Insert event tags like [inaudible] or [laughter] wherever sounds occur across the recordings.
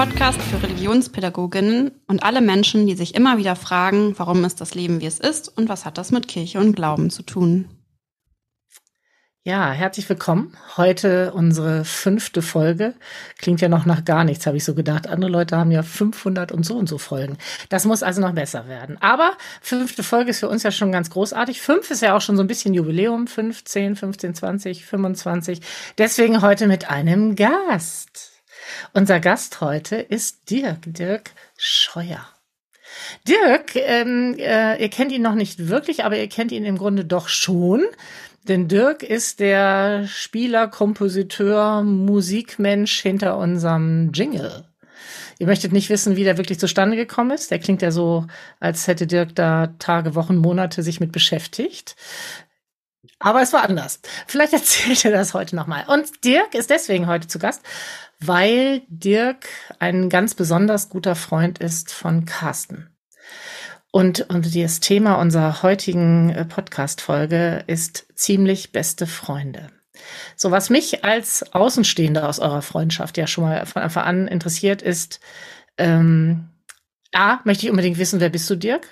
Podcast für Religionspädagoginnen und alle Menschen, die sich immer wieder fragen, warum ist das Leben, wie es ist und was hat das mit Kirche und Glauben zu tun. Ja, herzlich willkommen. Heute unsere fünfte Folge. Klingt ja noch nach gar nichts, habe ich so gedacht. Andere Leute haben ja 500 und so und so Folgen. Das muss also noch besser werden. Aber fünfte Folge ist für uns ja schon ganz großartig. Fünf ist ja auch schon so ein bisschen Jubiläum. 15, 15, 20, 25. Deswegen heute mit einem Gast. Unser Gast heute ist Dirk, Dirk Scheuer. Dirk, ähm, äh, ihr kennt ihn noch nicht wirklich, aber ihr kennt ihn im Grunde doch schon. Denn Dirk ist der Spieler, Kompositeur, Musikmensch hinter unserem Jingle. Ihr möchtet nicht wissen, wie der wirklich zustande gekommen ist. Der klingt ja so, als hätte Dirk da Tage, Wochen, Monate sich mit beschäftigt. Aber es war anders. Vielleicht [laughs] erzählt er das heute nochmal. Und Dirk ist deswegen heute zu Gast, weil Dirk ein ganz besonders guter Freund ist von Carsten. Und, und das Thema unserer heutigen äh, Podcast-Folge ist ziemlich beste Freunde. So, was mich als Außenstehende aus eurer Freundschaft ja schon mal von Anfang an interessiert, ist, ähm, A, möchte ich unbedingt wissen, wer bist du, Dirk?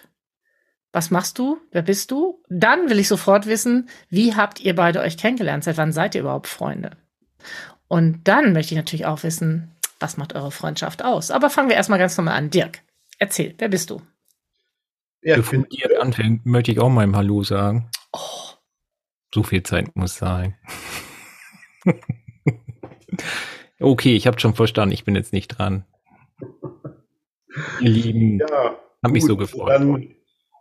Was machst du? Wer bist du? Dann will ich sofort wissen, wie habt ihr beide euch kennengelernt? Seit wann seid ihr überhaupt Freunde? Und dann möchte ich natürlich auch wissen, was macht eure Freundschaft aus? Aber fangen wir erstmal ganz normal an. Dirk, erzähl, wer bist du? Ja, Bevor dir anfängt, möchte ich auch mal im Hallo sagen. Oh, so viel Zeit muss sein. [laughs] okay, ich habe schon verstanden, ich bin jetzt nicht dran. Ihr Lieben, ja, hab mich so gefreut. Dann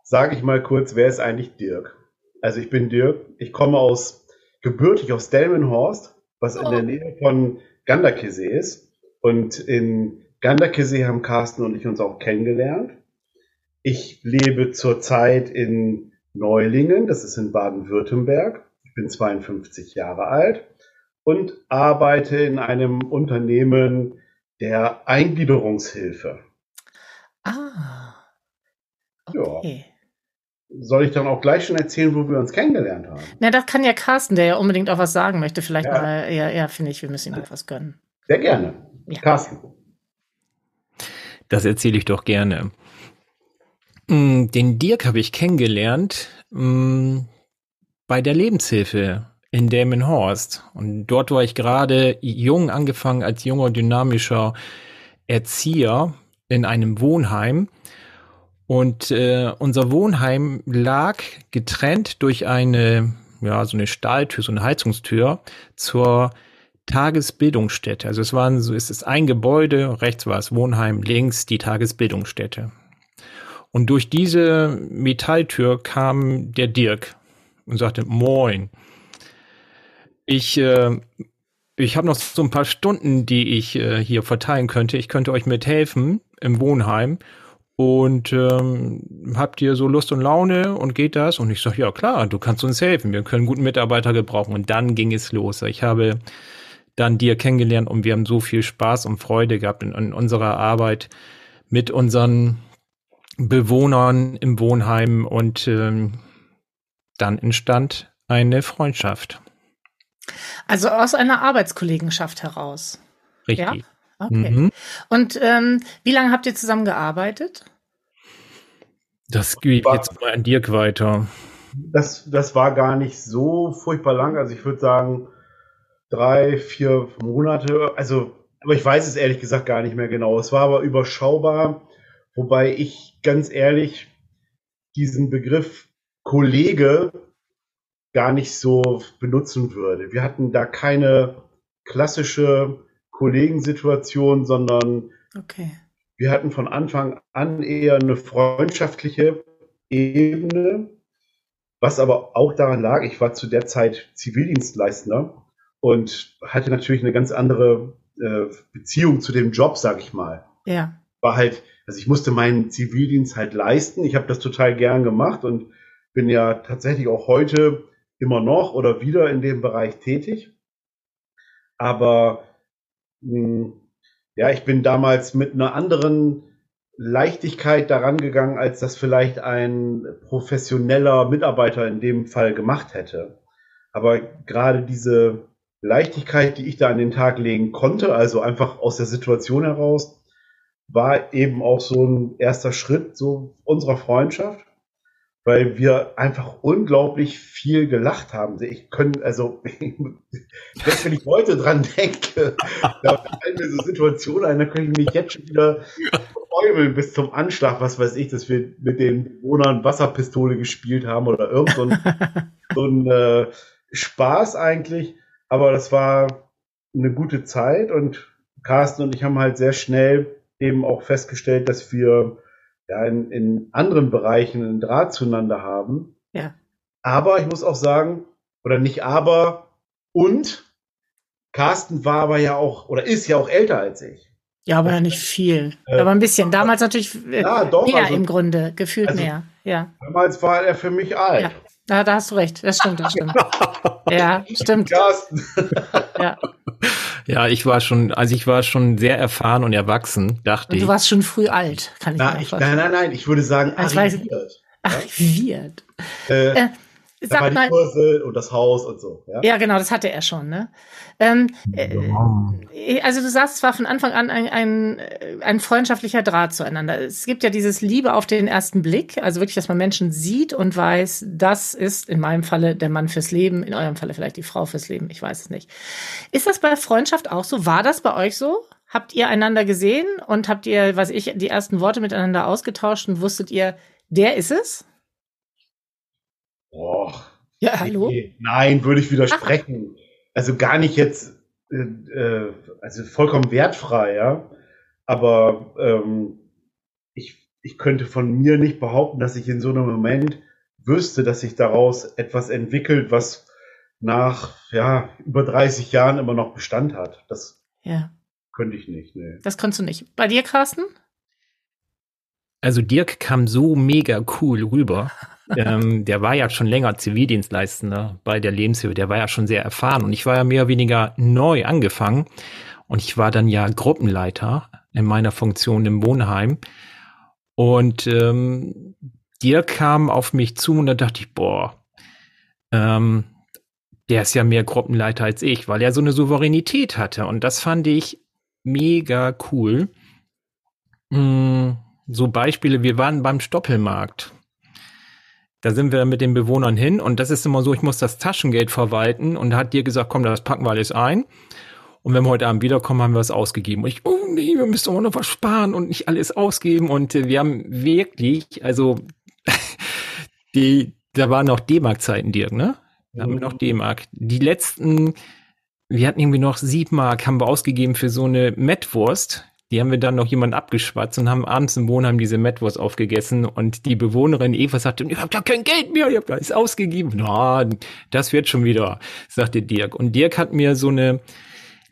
sage ich mal kurz, wer ist eigentlich Dirk? Also ich bin Dirk, ich komme aus gebürtig aus Delmenhorst, was in der oh. Nähe von Ganderkesee ist. Und in Ganderkesee haben Carsten und ich uns auch kennengelernt. Ich lebe zurzeit in Neulingen, das ist in Baden-Württemberg. Ich bin 52 Jahre alt und arbeite in einem Unternehmen der Eingliederungshilfe. Ah. Okay. Ja. Soll ich dann auch gleich schon erzählen, wo wir uns kennengelernt haben? Na, das kann ja Carsten, der ja unbedingt auch was sagen möchte. Vielleicht ja. mal, ja, ja finde ich, wir müssen ihm etwas gönnen. Sehr gerne. Ja. Carsten. Das erzähle ich doch gerne. Mm, den Dirk habe ich kennengelernt mh, mm, bei der Lebenshilfe in Delmenhorst. Und dort war ich gerade jung angefangen als junger, dynamischer Erzieher in einem Wohnheim. Und äh, unser Wohnheim lag getrennt durch eine, ja, so eine Stahltür, so eine Heizungstür zur Tagesbildungsstätte. Also es waren so, es ist ein Gebäude, rechts war es Wohnheim, links die Tagesbildungsstätte. Und durch diese Metalltür kam der Dirk und sagte, moin. Ich, äh, ich habe noch so ein paar Stunden, die ich äh, hier verteilen könnte. Ich könnte euch mithelfen im Wohnheim. Und ähm, habt ihr so Lust und Laune und geht das? Und ich sage, ja klar, du kannst uns helfen. Wir können guten Mitarbeiter gebrauchen. Und dann ging es los. Ich habe dann dir kennengelernt und wir haben so viel Spaß und Freude gehabt in, in unserer Arbeit mit unseren Bewohnern im Wohnheim und ähm, dann entstand eine Freundschaft. Also aus einer Arbeitskollegenschaft heraus. Richtig. Ja? Okay. Mhm. Und ähm, wie lange habt ihr zusammen gearbeitet? Das geht jetzt mal an Dirk weiter. Das, das war gar nicht so furchtbar lang. Also ich würde sagen, drei, vier Monate. Also, aber ich weiß es ehrlich gesagt gar nicht mehr genau. Es war aber überschaubar. Wobei ich ganz ehrlich diesen Begriff Kollege gar nicht so benutzen würde. Wir hatten da keine klassische Kollegensituation, sondern okay. Wir hatten von Anfang an eher eine freundschaftliche Ebene, was aber auch daran lag, ich war zu der Zeit Zivildienstleister und hatte natürlich eine ganz andere äh, Beziehung zu dem Job, sag ich mal. Ja. War halt also ich musste meinen Zivildienst halt leisten. Ich habe das total gern gemacht und bin ja tatsächlich auch heute immer noch oder wieder in dem Bereich tätig. Aber mh, hm, ja, ich bin damals mit einer anderen Leichtigkeit daran gegangen, als das vielleicht ein professioneller Mitarbeiter in dem Fall gemacht hätte. Aber gerade diese Leichtigkeit, die ich da an den Tag legen konnte, also einfach aus der Situation heraus, war eben auch so ein erster Schritt so unserer Freundschaft, weil wir einfach unglaublich viel gelacht haben. Ich könnte, also, [laughs] selbst wenn ich heute dran denke, [laughs] da fallen mir so Situationen ein, da könnte ich mich jetzt schon wieder träumeln bis zum Anschlag, was weiß ich, dass wir mit den Bewohnern Wasserpistole gespielt haben oder irgend so ein, [laughs] so ein äh, Spaß eigentlich. Aber das war eine gute Zeit und Carsten und ich haben halt sehr schnell eben auch festgestellt, dass wir ja in, in anderen Bereichen einen Draht zueinander haben. Ja. Aber ich muss auch sagen, oder nicht aber, und Carsten war aber ja auch, oder ist ja auch älter als ich. Ja, aber nicht viel. Äh, aber ein bisschen. Damals natürlich äh, ja, doch, mehr also, im Grunde, gefühlt also, mehr. Ja. Damals war er für mich alt. Ja. Ja, da hast du recht. Das stimmt, das stimmt. [laughs] ja, stimmt. ja. [laughs] Ja, ich war schon, also ich war schon sehr erfahren und erwachsen, dachte und ich. Du warst schon früh alt, kann ich Na, ich, Nein, nein, nein, ich würde sagen, arriviert. Arriviert. Äh, äh, Sag war die Kurse und das Haus und so. Ja, ja genau, das hatte er schon. Ne? Ähm, äh, also du sagst, es war von Anfang an ein, ein, ein freundschaftlicher Draht zueinander. Es gibt ja dieses Liebe auf den ersten Blick, also wirklich, dass man Menschen sieht und weiß, das ist in meinem Falle der Mann fürs Leben, in eurem Falle vielleicht die Frau fürs Leben, ich weiß es nicht. Ist das bei Freundschaft auch so? War das bei euch so? Habt ihr einander gesehen und habt ihr, was ich, die ersten Worte miteinander ausgetauscht und wusstet ihr, der ist es? Boah. Ja, hallo? nein, würde ich widersprechen. Ach. Also gar nicht jetzt, äh, äh, also vollkommen wertfrei, ja. Aber ähm, ich, ich könnte von mir nicht behaupten, dass ich in so einem Moment wüsste, dass sich daraus etwas entwickelt, was nach ja, über 30 Jahren immer noch Bestand hat. Das ja. könnte ich nicht. Nee. Das kannst du nicht. Bei dir, Carsten? Also Dirk kam so mega cool rüber. [laughs] Ähm, der war ja schon länger Zivildienstleistender bei der Lebenshilfe, der war ja schon sehr erfahren und ich war ja mehr oder weniger neu angefangen. Und ich war dann ja Gruppenleiter in meiner Funktion im Wohnheim. Und ähm, dir kam auf mich zu und da dachte ich, boah, ähm, der ist ja mehr Gruppenleiter als ich, weil er so eine Souveränität hatte. Und das fand ich mega cool. Mm, so Beispiele, wir waren beim Stoppelmarkt da sind wir mit den Bewohnern hin und das ist immer so, ich muss das Taschengeld verwalten und da hat dir gesagt, komm, das packen wir alles ein. Und wenn wir heute Abend wiederkommen, haben wir es ausgegeben. Und ich, oh nee, wir müssen auch noch was sparen und nicht alles ausgeben. Und äh, wir haben wirklich, also [laughs] die, da waren noch D-Mark-Zeiten, Dirk, ne? Da haben wir noch D-Mark. Die letzten, wir hatten irgendwie noch sieben Mark, haben wir ausgegeben für so eine Mettwurst. Die haben wir dann noch jemand abgeschwatzt und haben abends im Wohnheim diese Metwurst aufgegessen und die Bewohnerin Eva sagte, ich habe ja kein Geld mehr, ich habe alles ausgegeben. Na, das wird schon wieder, sagte Dirk. Und Dirk hat mir so eine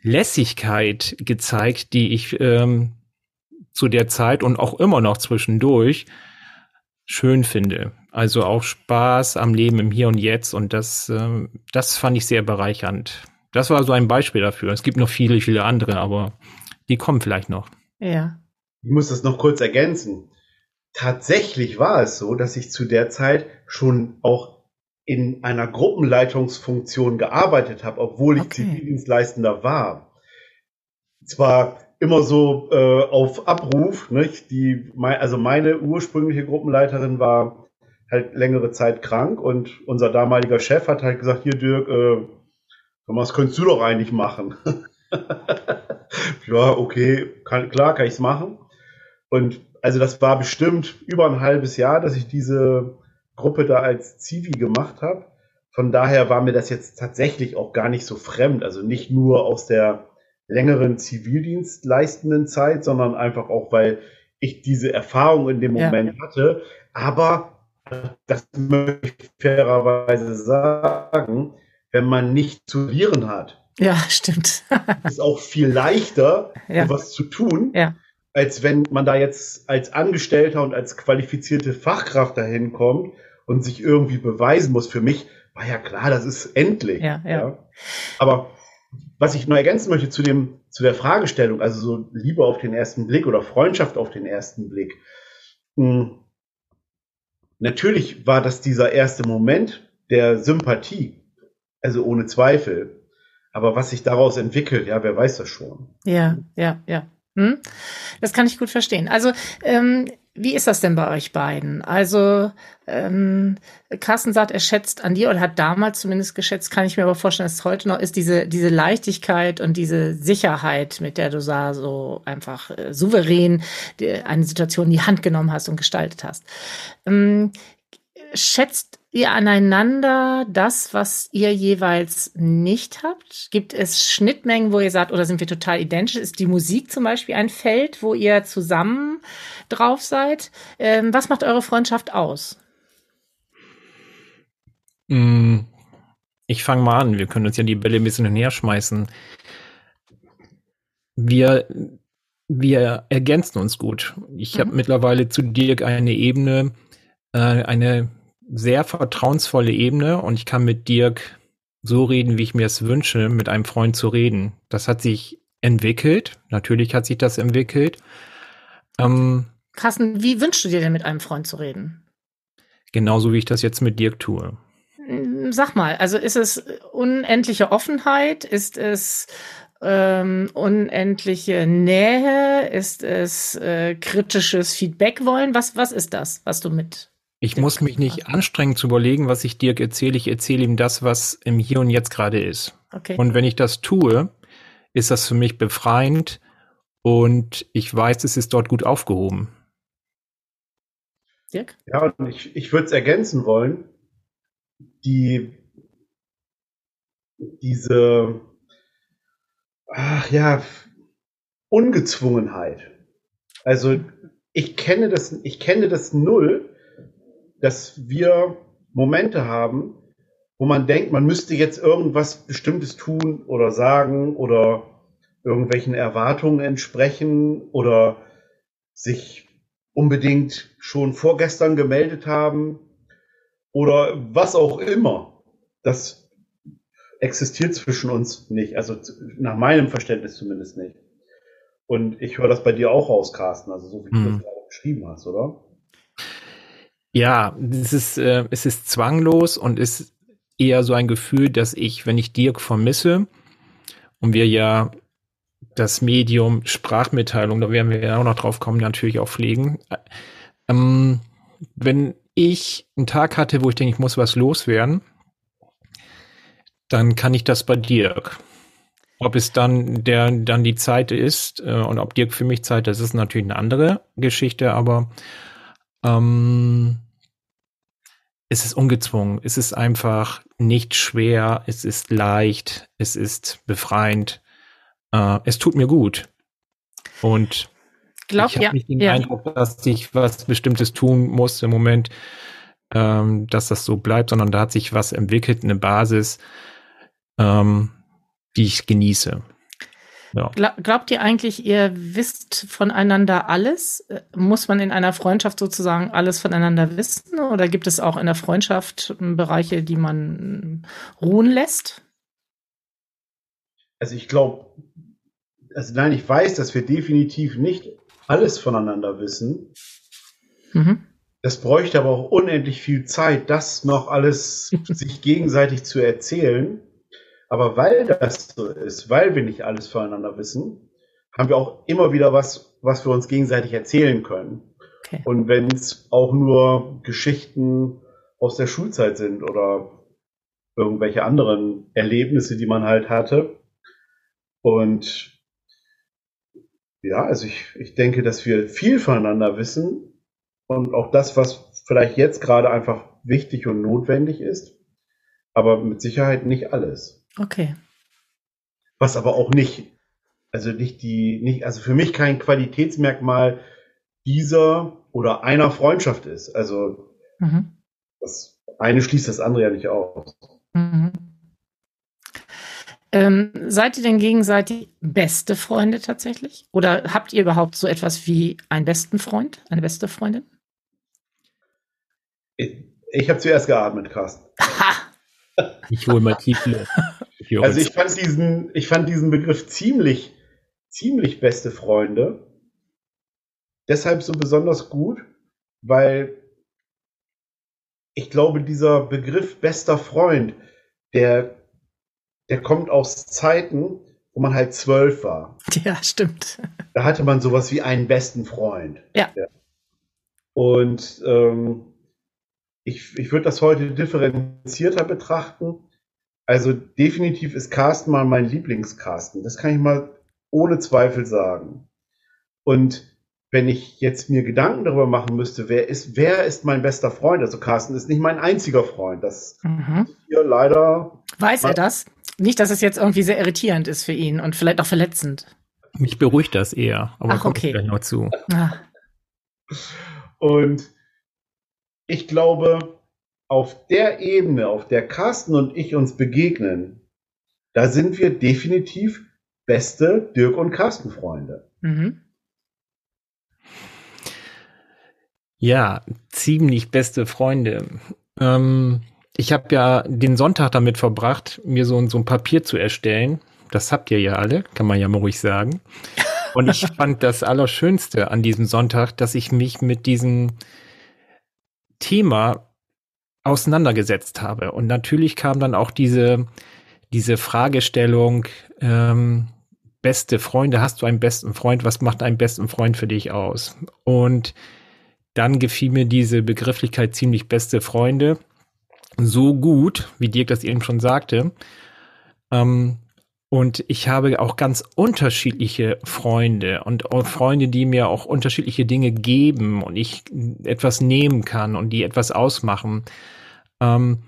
Lässigkeit gezeigt, die ich ähm, zu der Zeit und auch immer noch zwischendurch schön finde. Also auch Spaß am Leben im Hier und Jetzt und das, ähm, das fand ich sehr bereichernd. Das war so ein Beispiel dafür. Es gibt noch viele, viele andere, aber die kommen vielleicht noch. Ja. Ich muss das noch kurz ergänzen. Tatsächlich war es so, dass ich zu der Zeit schon auch in einer Gruppenleitungsfunktion gearbeitet habe, obwohl ich okay. Zivildienstleistender war. Zwar immer so äh, auf Abruf, nicht? Die, also meine ursprüngliche Gruppenleiterin war halt längere Zeit krank und unser damaliger Chef hat halt gesagt, hier Dirk, äh, was könntest du doch eigentlich machen? [laughs] [laughs] ja, okay, kann, klar, kann ich es machen. Und also das war bestimmt über ein halbes Jahr, dass ich diese Gruppe da als Zivi gemacht habe. Von daher war mir das jetzt tatsächlich auch gar nicht so fremd. Also nicht nur aus der längeren Zivildienst leistenden Zeit, sondern einfach auch, weil ich diese Erfahrung in dem Moment ja. hatte. Aber das möchte ich fairerweise sagen, wenn man nicht zu verlieren hat, ja, [laughs] stimmt. ist auch viel leichter, ja. was zu tun, ja. als wenn man da jetzt als Angestellter und als qualifizierte Fachkraft dahin kommt und sich irgendwie beweisen muss. Für mich war ja klar, das ist endlich. Ja, ja. ja. Aber was ich noch ergänzen möchte zu dem, zu der Fragestellung, also so Liebe auf den ersten Blick oder Freundschaft auf den ersten Blick. Hm, natürlich war das dieser erste Moment der Sympathie, also ohne Zweifel. Aber was sich daraus entwickelt, ja, wer weiß das schon. Ja, ja, ja. Hm? Das kann ich gut verstehen. Also, ähm, wie ist das denn bei euch beiden? Also, ähm, Carsten sagt, er schätzt an dir oder hat damals zumindest geschätzt, kann ich mir aber vorstellen, dass es heute noch ist, diese, diese Leichtigkeit und diese Sicherheit, mit der du da so einfach äh, souverän die, eine Situation in die Hand genommen hast und gestaltet hast. Ähm, schätzt ihr aneinander das, was ihr jeweils nicht habt? Gibt es Schnittmengen, wo ihr sagt, oder sind wir total identisch? Ist die Musik zum Beispiel ein Feld, wo ihr zusammen drauf seid? Ähm, was macht eure Freundschaft aus? Mm, ich fange mal an. Wir können uns ja die Bälle ein bisschen näher schmeißen. Wir, wir ergänzen uns gut. Ich mhm. habe mittlerweile zu Dirk eine Ebene, äh, eine sehr vertrauensvolle Ebene und ich kann mit Dirk so reden, wie ich mir es wünsche, mit einem Freund zu reden. Das hat sich entwickelt. Natürlich hat sich das entwickelt. Ähm, Carsten, wie wünschst du dir denn mit einem Freund zu reden? Genauso wie ich das jetzt mit Dirk tue. Hm, sag mal, also ist es unendliche Offenheit? Ist es ähm, unendliche Nähe? Ist es äh, kritisches Feedback wollen? Was, was ist das, was du mit ich muss mich nicht anstrengen zu überlegen, was ich Dirk erzähle. Ich erzähle ihm das, was im Hier und Jetzt gerade ist. Okay. Und wenn ich das tue, ist das für mich befreiend und ich weiß, es ist dort gut aufgehoben. Dirk? Ja, und ich, ich würde es ergänzen wollen. Die, diese, ach ja, Ungezwungenheit. Also ich kenne das, ich kenne das null dass wir Momente haben, wo man denkt, man müsste jetzt irgendwas Bestimmtes tun oder sagen oder irgendwelchen Erwartungen entsprechen oder sich unbedingt schon vorgestern gemeldet haben oder was auch immer. Das existiert zwischen uns nicht, also nach meinem Verständnis zumindest nicht. Und ich höre das bei dir auch raus, Carsten, also so wie du das mhm. gerade beschrieben hast, oder? Ja, es ist, äh, es ist zwanglos und ist eher so ein Gefühl, dass ich, wenn ich Dirk vermisse und wir ja das Medium Sprachmitteilung, da werden wir ja auch noch drauf kommen, natürlich auch pflegen. Ähm, wenn ich einen Tag hatte, wo ich denke, ich muss was loswerden, dann kann ich das bei Dirk. Ob es dann der dann die Zeit ist äh, und ob Dirk für mich Zeit, das ist natürlich eine andere Geschichte, aber ähm, es ist ungezwungen, es ist einfach nicht schwer, es ist leicht, es ist befreiend, äh, es tut mir gut. Und Glaub, ich habe ja, nicht den ja. Eindruck, dass ich was Bestimmtes tun muss im Moment, ähm, dass das so bleibt, sondern da hat sich was entwickelt, eine Basis, ähm, die ich genieße. Ja. Glaubt ihr eigentlich, ihr wisst voneinander alles? Äh, muss man in einer Freundschaft sozusagen alles voneinander wissen? Oder gibt es auch in der Freundschaft Bereiche, die man ruhen lässt? Also ich glaube, also nein, ich weiß, dass wir definitiv nicht alles voneinander wissen. Mhm. Das bräuchte aber auch unendlich viel Zeit, das noch alles [laughs] sich gegenseitig zu erzählen. Aber weil das so ist, weil wir nicht alles voneinander wissen, haben wir auch immer wieder was, was wir uns gegenseitig erzählen können. Okay. Und wenn es auch nur Geschichten aus der Schulzeit sind oder irgendwelche anderen Erlebnisse, die man halt hatte. Und ja, also ich, ich denke, dass wir viel voneinander wissen und auch das, was vielleicht jetzt gerade einfach wichtig und notwendig ist, aber mit Sicherheit nicht alles. Okay. Was aber auch nicht, also nicht die, nicht, also für mich kein Qualitätsmerkmal dieser oder einer Freundschaft ist. Also mhm. das eine schließt das andere ja nicht aus. Mhm. Ähm, seid ihr denn gegenseitig beste Freunde tatsächlich? Oder habt ihr überhaupt so etwas wie einen besten Freund, eine beste Freundin? Ich, ich habe zuerst geatmet, Carsten. [laughs] Ich hole mal tief Luft. Also ich fand diesen, ich fand diesen Begriff ziemlich, ziemlich beste Freunde. Deshalb so besonders gut, weil ich glaube, dieser Begriff bester Freund, der der kommt aus Zeiten, wo man halt zwölf war. [laughs] Ja, stimmt. Da hatte man sowas wie einen besten Freund. Ja. ja. Und ähm, ich, ich würde das heute differenzierter betrachten. Also definitiv ist Carsten mal mein Lieblingscarsten. Das kann ich mal ohne Zweifel sagen. Und wenn ich jetzt mir Gedanken darüber machen müsste, wer ist, wer ist mein bester Freund? Also Carsten ist nicht mein einziger Freund. Das Mhm. hier leider. Weiß er das? Nicht, dass es jetzt irgendwie sehr irritierend ist für ihn und vielleicht auch verletzend. Mich beruhigt das eher, aber Ach, okay. gleich noch zu. Ah, Und ich glaube, auf der Ebene, auf der Carsten und ich uns begegnen, da sind wir definitiv beste Dirk und Carsten Freunde. mhm. Ja, ziemlich beste Freunde. Ähm, ich habe ja den Sonntag damit verbracht, mir so, so ein Papier zu erstellen. Das habt ihr ja alle, kann man ja mal ruhig sagen. Und ich fand das Allerschönste an diesem Sonntag, dass ich mich mit diesem Thema auseinandergesetzt habe. Und natürlich kam dann auch diese, diese Fragestellung, ähm, beste Freunde, hast du einen besten Freund? Was macht einen besten Freund für dich aus? Und dann gefiel mir diese Begrifflichkeit ziemlich beste Freunde so gut, wie Dirk das eben schon sagte. Ähm, und ich habe auch ganz unterschiedliche Freunde und Freunde, die mir auch unterschiedliche Dinge geben und ich etwas nehmen kann und die etwas ausmachen. Ähm,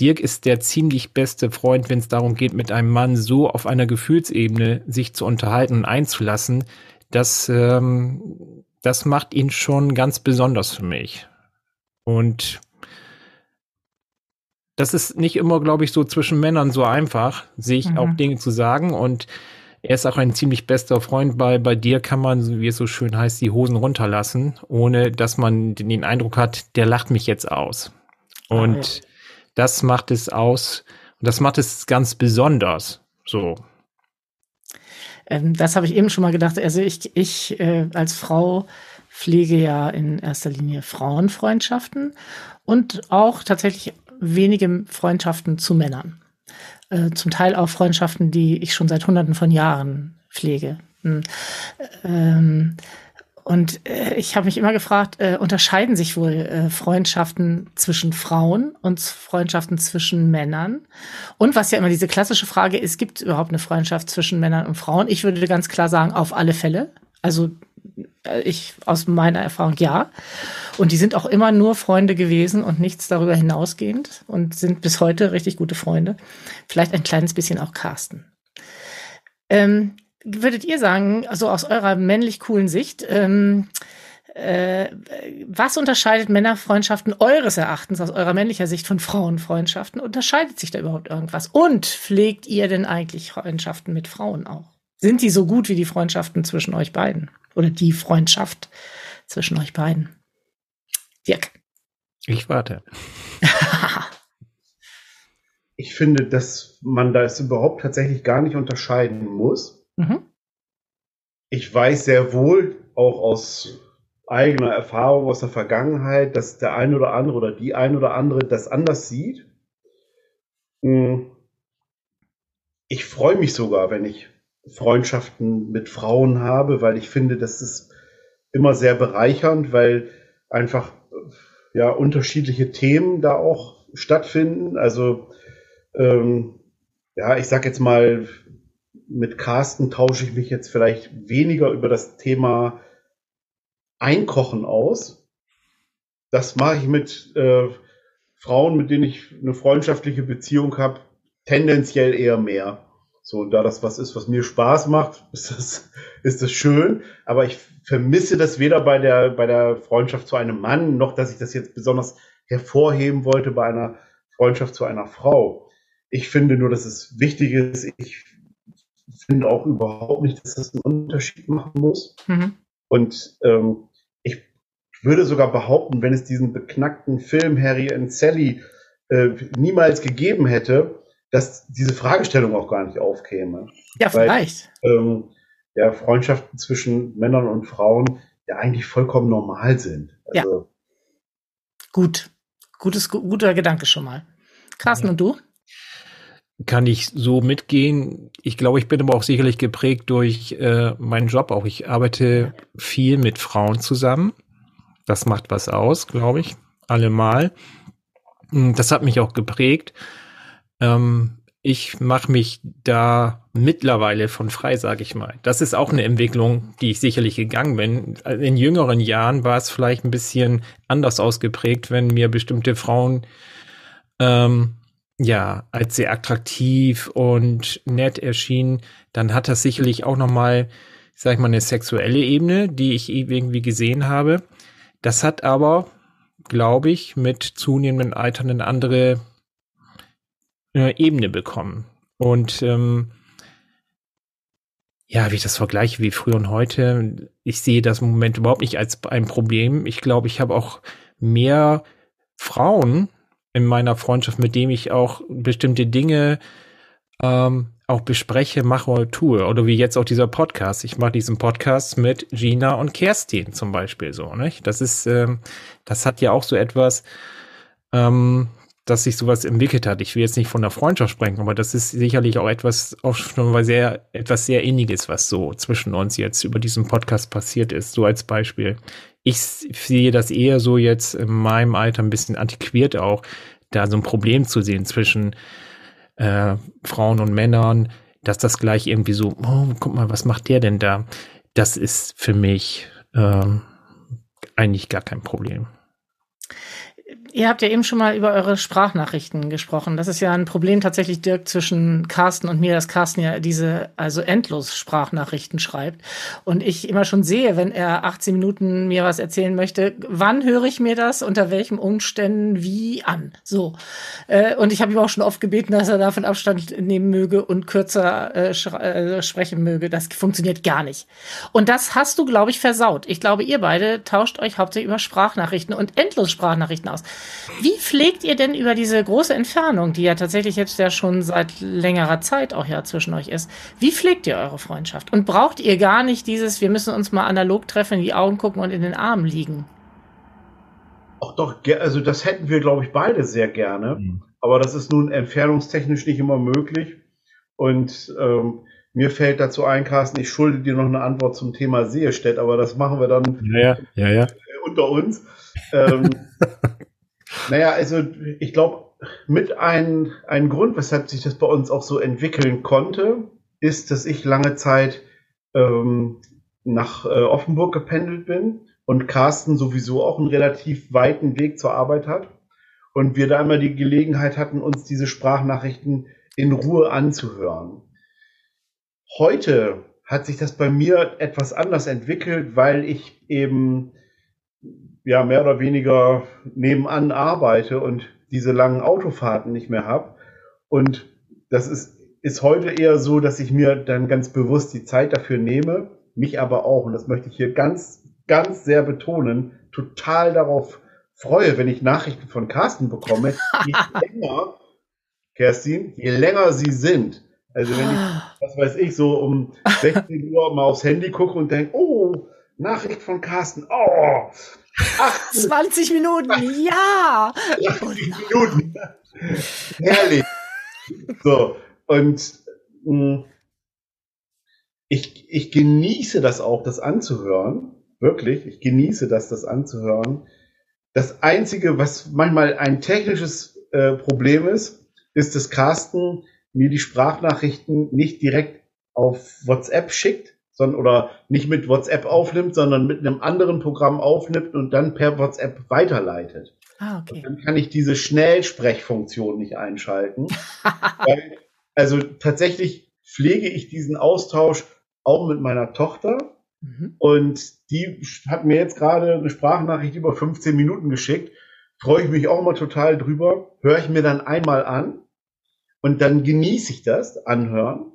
Dirk ist der ziemlich beste Freund, wenn es darum geht, mit einem Mann so auf einer Gefühlsebene sich zu unterhalten und einzulassen, dass ähm, das macht ihn schon ganz besonders für mich. Und das ist nicht immer, glaube ich, so zwischen Männern so einfach, sich Mhm. auch Dinge zu sagen. Und er ist auch ein ziemlich bester Freund. Bei, bei dir kann man, wie es so schön heißt, die Hosen runterlassen, ohne dass man den Eindruck hat, der lacht mich jetzt aus. Und Ah, ja. das macht es aus. Und das macht es ganz besonders. So. Ähm, das habe ich eben schon mal gedacht. Also ich, ich äh, als Frau pflege ja in erster Linie Frauenfreundschaften und auch tatsächlich wenige Freundschaften zu Männern. Äh, zum Teil auch Freundschaften, die ich schon seit hunderten von Jahren pflege. Hm. Ähm, und äh, ich habe mich immer gefragt, äh, unterscheiden sich wohl äh, Freundschaften zwischen Frauen und Freundschaften zwischen Männern? Und was ja immer diese klassische Frage ist, gibt überhaupt eine Freundschaft zwischen Männern und Frauen? Ich würde ganz klar sagen, auf alle Fälle. Also äh, ich aus meiner Erfahrung ja. Und die sind auch immer nur Freunde gewesen und nichts darüber hinausgehend und sind bis heute richtig gute Freunde. Vielleicht ein kleines bisschen auch Carsten. Ähm, würdet ihr sagen, also aus eurer männlich coolen Sicht, ähm, äh, was unterscheidet Männerfreundschaften eures Erachtens aus eurer männlicher Sicht von Frauenfreundschaften? Unterscheidet sich da überhaupt irgendwas? Und pflegt ihr denn eigentlich Freundschaften mit Frauen auch? Sind die so gut wie die Freundschaften zwischen euch beiden? Oder die Freundschaft zwischen euch beiden? Dirk. Ich warte. Ich finde, dass man das überhaupt tatsächlich gar nicht unterscheiden muss. Mhm. Ich weiß sehr wohl, auch aus eigener Erfahrung aus der Vergangenheit, dass der eine oder andere oder die eine oder andere das anders sieht. Mm. Ich freue mich sogar, wenn ich Freundschaften mit Frauen habe, weil ich finde, das ist immer sehr bereichernd, weil einfach ja unterschiedliche Themen da auch stattfinden. Also ähm, ja, ich sag jetzt mal, mit Carsten tausche ich mich jetzt vielleicht weniger über das Thema Einkochen aus. Das mache ich mit äh, Frauen, mit denen ich eine freundschaftliche Beziehung habe, tendenziell eher mehr. So, da das was ist, was mir Spaß macht, [laughs] ist das, ist das schön. Aber ich vermisse das weder bei der, bei der Freundschaft zu einem Mann, noch dass ich das jetzt besonders hervorheben wollte bei einer Freundschaft zu einer Frau. Ich finde nur, dass es wichtig ist. Ich finde auch überhaupt nicht, dass das einen Unterschied machen muss. Mhm. Und ähm, ich würde sogar behaupten, wenn es diesen beknackten Film Harry and Sally äh, niemals gegeben hätte, dass diese Fragestellung auch gar nicht aufkäme. Ja, Weil- vielleicht. Ähm, ja, Freundschaften zwischen Männern und Frauen ja eigentlich vollkommen normal sind. Also, Gut. Gutes, gu- guter Gedanke schon mal. Carsten Ja. und du? Kann ich so mitgehen. Ich glaube, ich bin aber auch sicherlich geprägt durch äh, meinen Job auch. Ich arbeite viel mit Frauen zusammen. Das macht was aus, glaube ich, allemal. Hm, das hat mich auch geprägt. Ähm, ich mache mich da mittlerweile von frei, sage ich mal. Das ist auch eine Entwicklung, die ich sicherlich gegangen bin. In jüngeren Jahren war es vielleicht ein bisschen anders ausgeprägt, wenn mir bestimmte Frauen ähm, ja als sehr attraktiv und nett erschienen, dann hat das sicherlich auch noch mal, sag ich mal, eine sexuelle Ebene, die ich irgendwie gesehen habe. Das hat aber, glaube ich, mit zunehmendem Alter eine andere äh, Ebene bekommen. Und ähm, ja, wie ich das vergleiche wie früher und heute, ich sehe das im Moment überhaupt nicht als ein Problem. Ich glaube, ich habe auch mehr Frauen in meiner Freundschaft, mit dem ich auch bestimmte Dinge ähm, auch bespreche, mache oder tue. Oder wie jetzt auch dieser Podcast. Ich mache diesen Podcast mit Gina und Kerstin zum Beispiel so. Nicht? Das ist, ähm, das hat ja auch so etwas, ähm, dass sich sowas entwickelt hat. Ich will jetzt nicht von der Freundschaft sprechen, aber das ist sicherlich auch etwas, auch schon mal sehr, etwas sehr Inniges, was so zwischen uns jetzt über diesen Podcast passiert ist, so als Beispiel. Ich sehe das eher so jetzt in meinem Alter ein bisschen antiquiert auch, da so ein Problem zu sehen zwischen äh, Frauen und Männern, dass das gleich irgendwie so, oh, guck mal, was macht der denn da? Das ist für mich ähm, eigentlich gar kein Problem. Ihr habt ja eben schon mal über eure Sprachnachrichten gesprochen. Das ist ja ein Problem tatsächlich, Dirk, zwischen Carsten und mir, dass Carsten ja diese also endlos Sprachnachrichten schreibt. Und ich immer schon sehe, wenn er 18 Minuten mir was erzählen möchte, wann höre ich mir das, unter welchen Umständen, wie an. So. Äh, und ich habe ihm auch schon oft gebeten, dass er davon Abstand nehmen möge und kürzer äh, äh, sprechen möge. Das funktioniert gar nicht. Und das hast du, glaube ich, versaut. Ich glaube, ihr beide tauscht euch hauptsächlich über Sprachnachrichten und endlos Sprachnachrichten aus. Wie pflegt ihr denn über diese große Entfernung, die ja tatsächlich jetzt ja schon seit längerer Zeit auch ja zwischen euch ist, wie pflegt ihr eure Freundschaft? Und braucht ihr gar nicht dieses, wir müssen uns mal analog treffen, in die Augen gucken und in den Armen liegen? Ach doch, also das hätten wir, glaube ich, beide sehr gerne. Mhm. Aber das ist nun entfernungstechnisch nicht immer möglich. Und ähm, mir fällt dazu ein, Carsten, ich schulde dir noch eine Antwort zum Thema Sehestedt, aber das machen wir dann ja, ja, ja. unter uns. Ähm, [laughs] Naja, also ich glaube, mit ein, ein Grund, weshalb sich das bei uns auch so entwickeln konnte, ist, dass ich lange Zeit ähm, nach äh, Offenburg gependelt bin und Carsten sowieso auch einen relativ weiten Weg zur Arbeit hat. Und wir da immer die Gelegenheit hatten, uns diese Sprachnachrichten in Ruhe anzuhören. Heute hat sich das bei mir etwas anders entwickelt, weil ich eben ja mehr oder weniger nebenan arbeite und diese langen Autofahrten nicht mehr habe. Und das ist, ist heute eher so, dass ich mir dann ganz bewusst die Zeit dafür nehme, mich aber auch, und das möchte ich hier ganz, ganz sehr betonen, total darauf freue, wenn ich Nachrichten von Carsten bekomme, [laughs] je länger, Kerstin, je länger sie sind. Also wenn ich, was weiß ich, so um [laughs] 16 Uhr mal aufs Handy gucke und denke, oh, Nachricht von Carsten, oh, 20 Minuten, ja. 20 Minuten. Herrlich. So, und mh, mm, ich, ich genieße das auch, das anzuhören. Wirklich, ich genieße das, das anzuhören. Das Einzige, was manchmal ein technisches äh, Problem ist, ist, dass Carsten mir die Sprachnachrichten nicht direkt auf WhatsApp schickt, sondern oder nicht mit WhatsApp aufnimmt, sondern mit einem anderen Programm aufnimmt und dann per WhatsApp weiterleitet. Ah, okay. Und dann kann ich diese Schnellsprechfunktion nicht einschalten. [laughs] weil, also tatsächlich pflege ich diesen Austausch auch mit meiner Tochter. Mhm. Und die hat mir jetzt gerade eine Sprachnachricht über 15 Minuten geschickt. Freue ich mich auch mal total drüber. Höre ich mir dann einmal an und dann genieße ich das, anhören.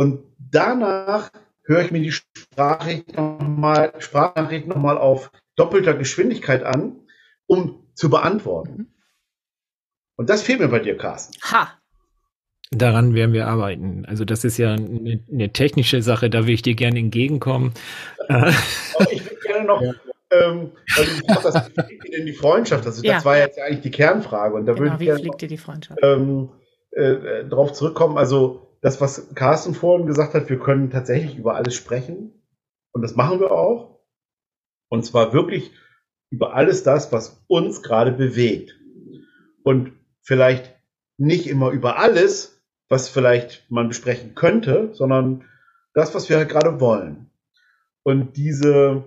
Und danach höre ich mir die Sprachnachricht nochmal Sprachnachricht noch mal auf doppelter Geschwindigkeit an, um zu beantworten. Mhm. Und das fehlt mir bei dir, Carsten. Ha! Daran werden wir arbeiten. Also das ist ja eine, eine technische Sache, da will ich dir gerne entgegenkommen. Aber [laughs] ich würde gerne noch, ja. ähm, also ich dachte, das, wie pflegt ihr denn die Freundschaft? Also, ja. Das war jetzt eigentlich die Kernfrage. Und da genau, würde ich wie pflegt ihr die Freundschaft? Ähm, äh, darauf zurückkommen. Also das, was Carsten vorhin gesagt hat, wir können tatsächlich über alles sprechen. Und das machen wir auch. Und zwar wirklich über alles das, was uns gerade bewegt. Und vielleicht nicht immer über alles, was vielleicht man besprechen könnte, sondern das, was wir halt gerade wollen. Und diese,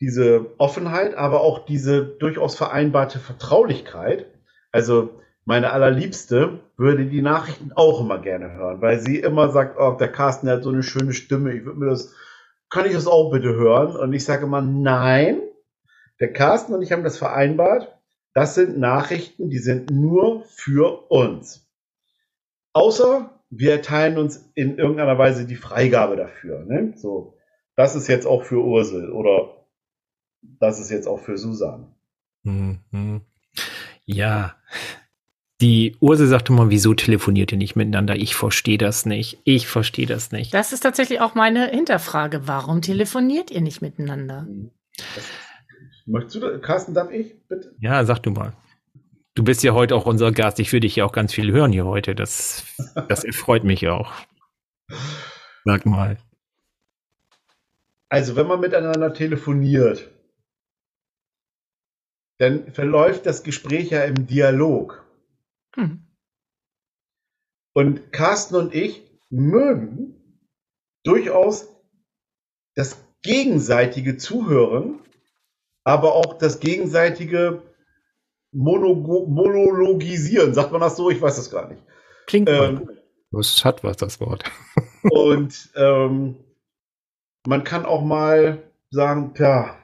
diese Offenheit, aber auch diese durchaus vereinbarte Vertraulichkeit, also meine allerliebste würde die Nachrichten auch immer gerne hören, weil sie immer sagt, oh, der Carsten der hat so eine schöne Stimme, ich würde mir das, kann ich das auch bitte hören? Und ich sage immer, nein, der Carsten und ich haben das vereinbart, das sind Nachrichten, die sind nur für uns. Außer wir erteilen uns in irgendeiner Weise die Freigabe dafür. Ne? So, das ist jetzt auch für Ursel oder das ist jetzt auch für Susan. Mhm. Ja, die Urse sagte mal, wieso telefoniert ihr nicht miteinander? Ich verstehe das nicht. Ich verstehe das nicht. Das ist tatsächlich auch meine Hinterfrage. Warum telefoniert ihr nicht miteinander? Möchtest du, Carsten, darf ich bitte? Ja, sag du mal. Du bist ja heute auch unser Gast. Ich würde dich ja auch ganz viel hören hier heute. Das, das erfreut mich auch. Sag mal. Also, wenn man miteinander telefoniert, dann verläuft das Gespräch ja im Dialog. Hm. Und Carsten und ich mögen durchaus das gegenseitige Zuhören, aber auch das gegenseitige Mono Monologisieren. Sagt man das so? Ich weiß das gar nicht. Klingt ähm, Das hat was, das Wort. [laughs] und ähm, man kann auch mal sagen, tja,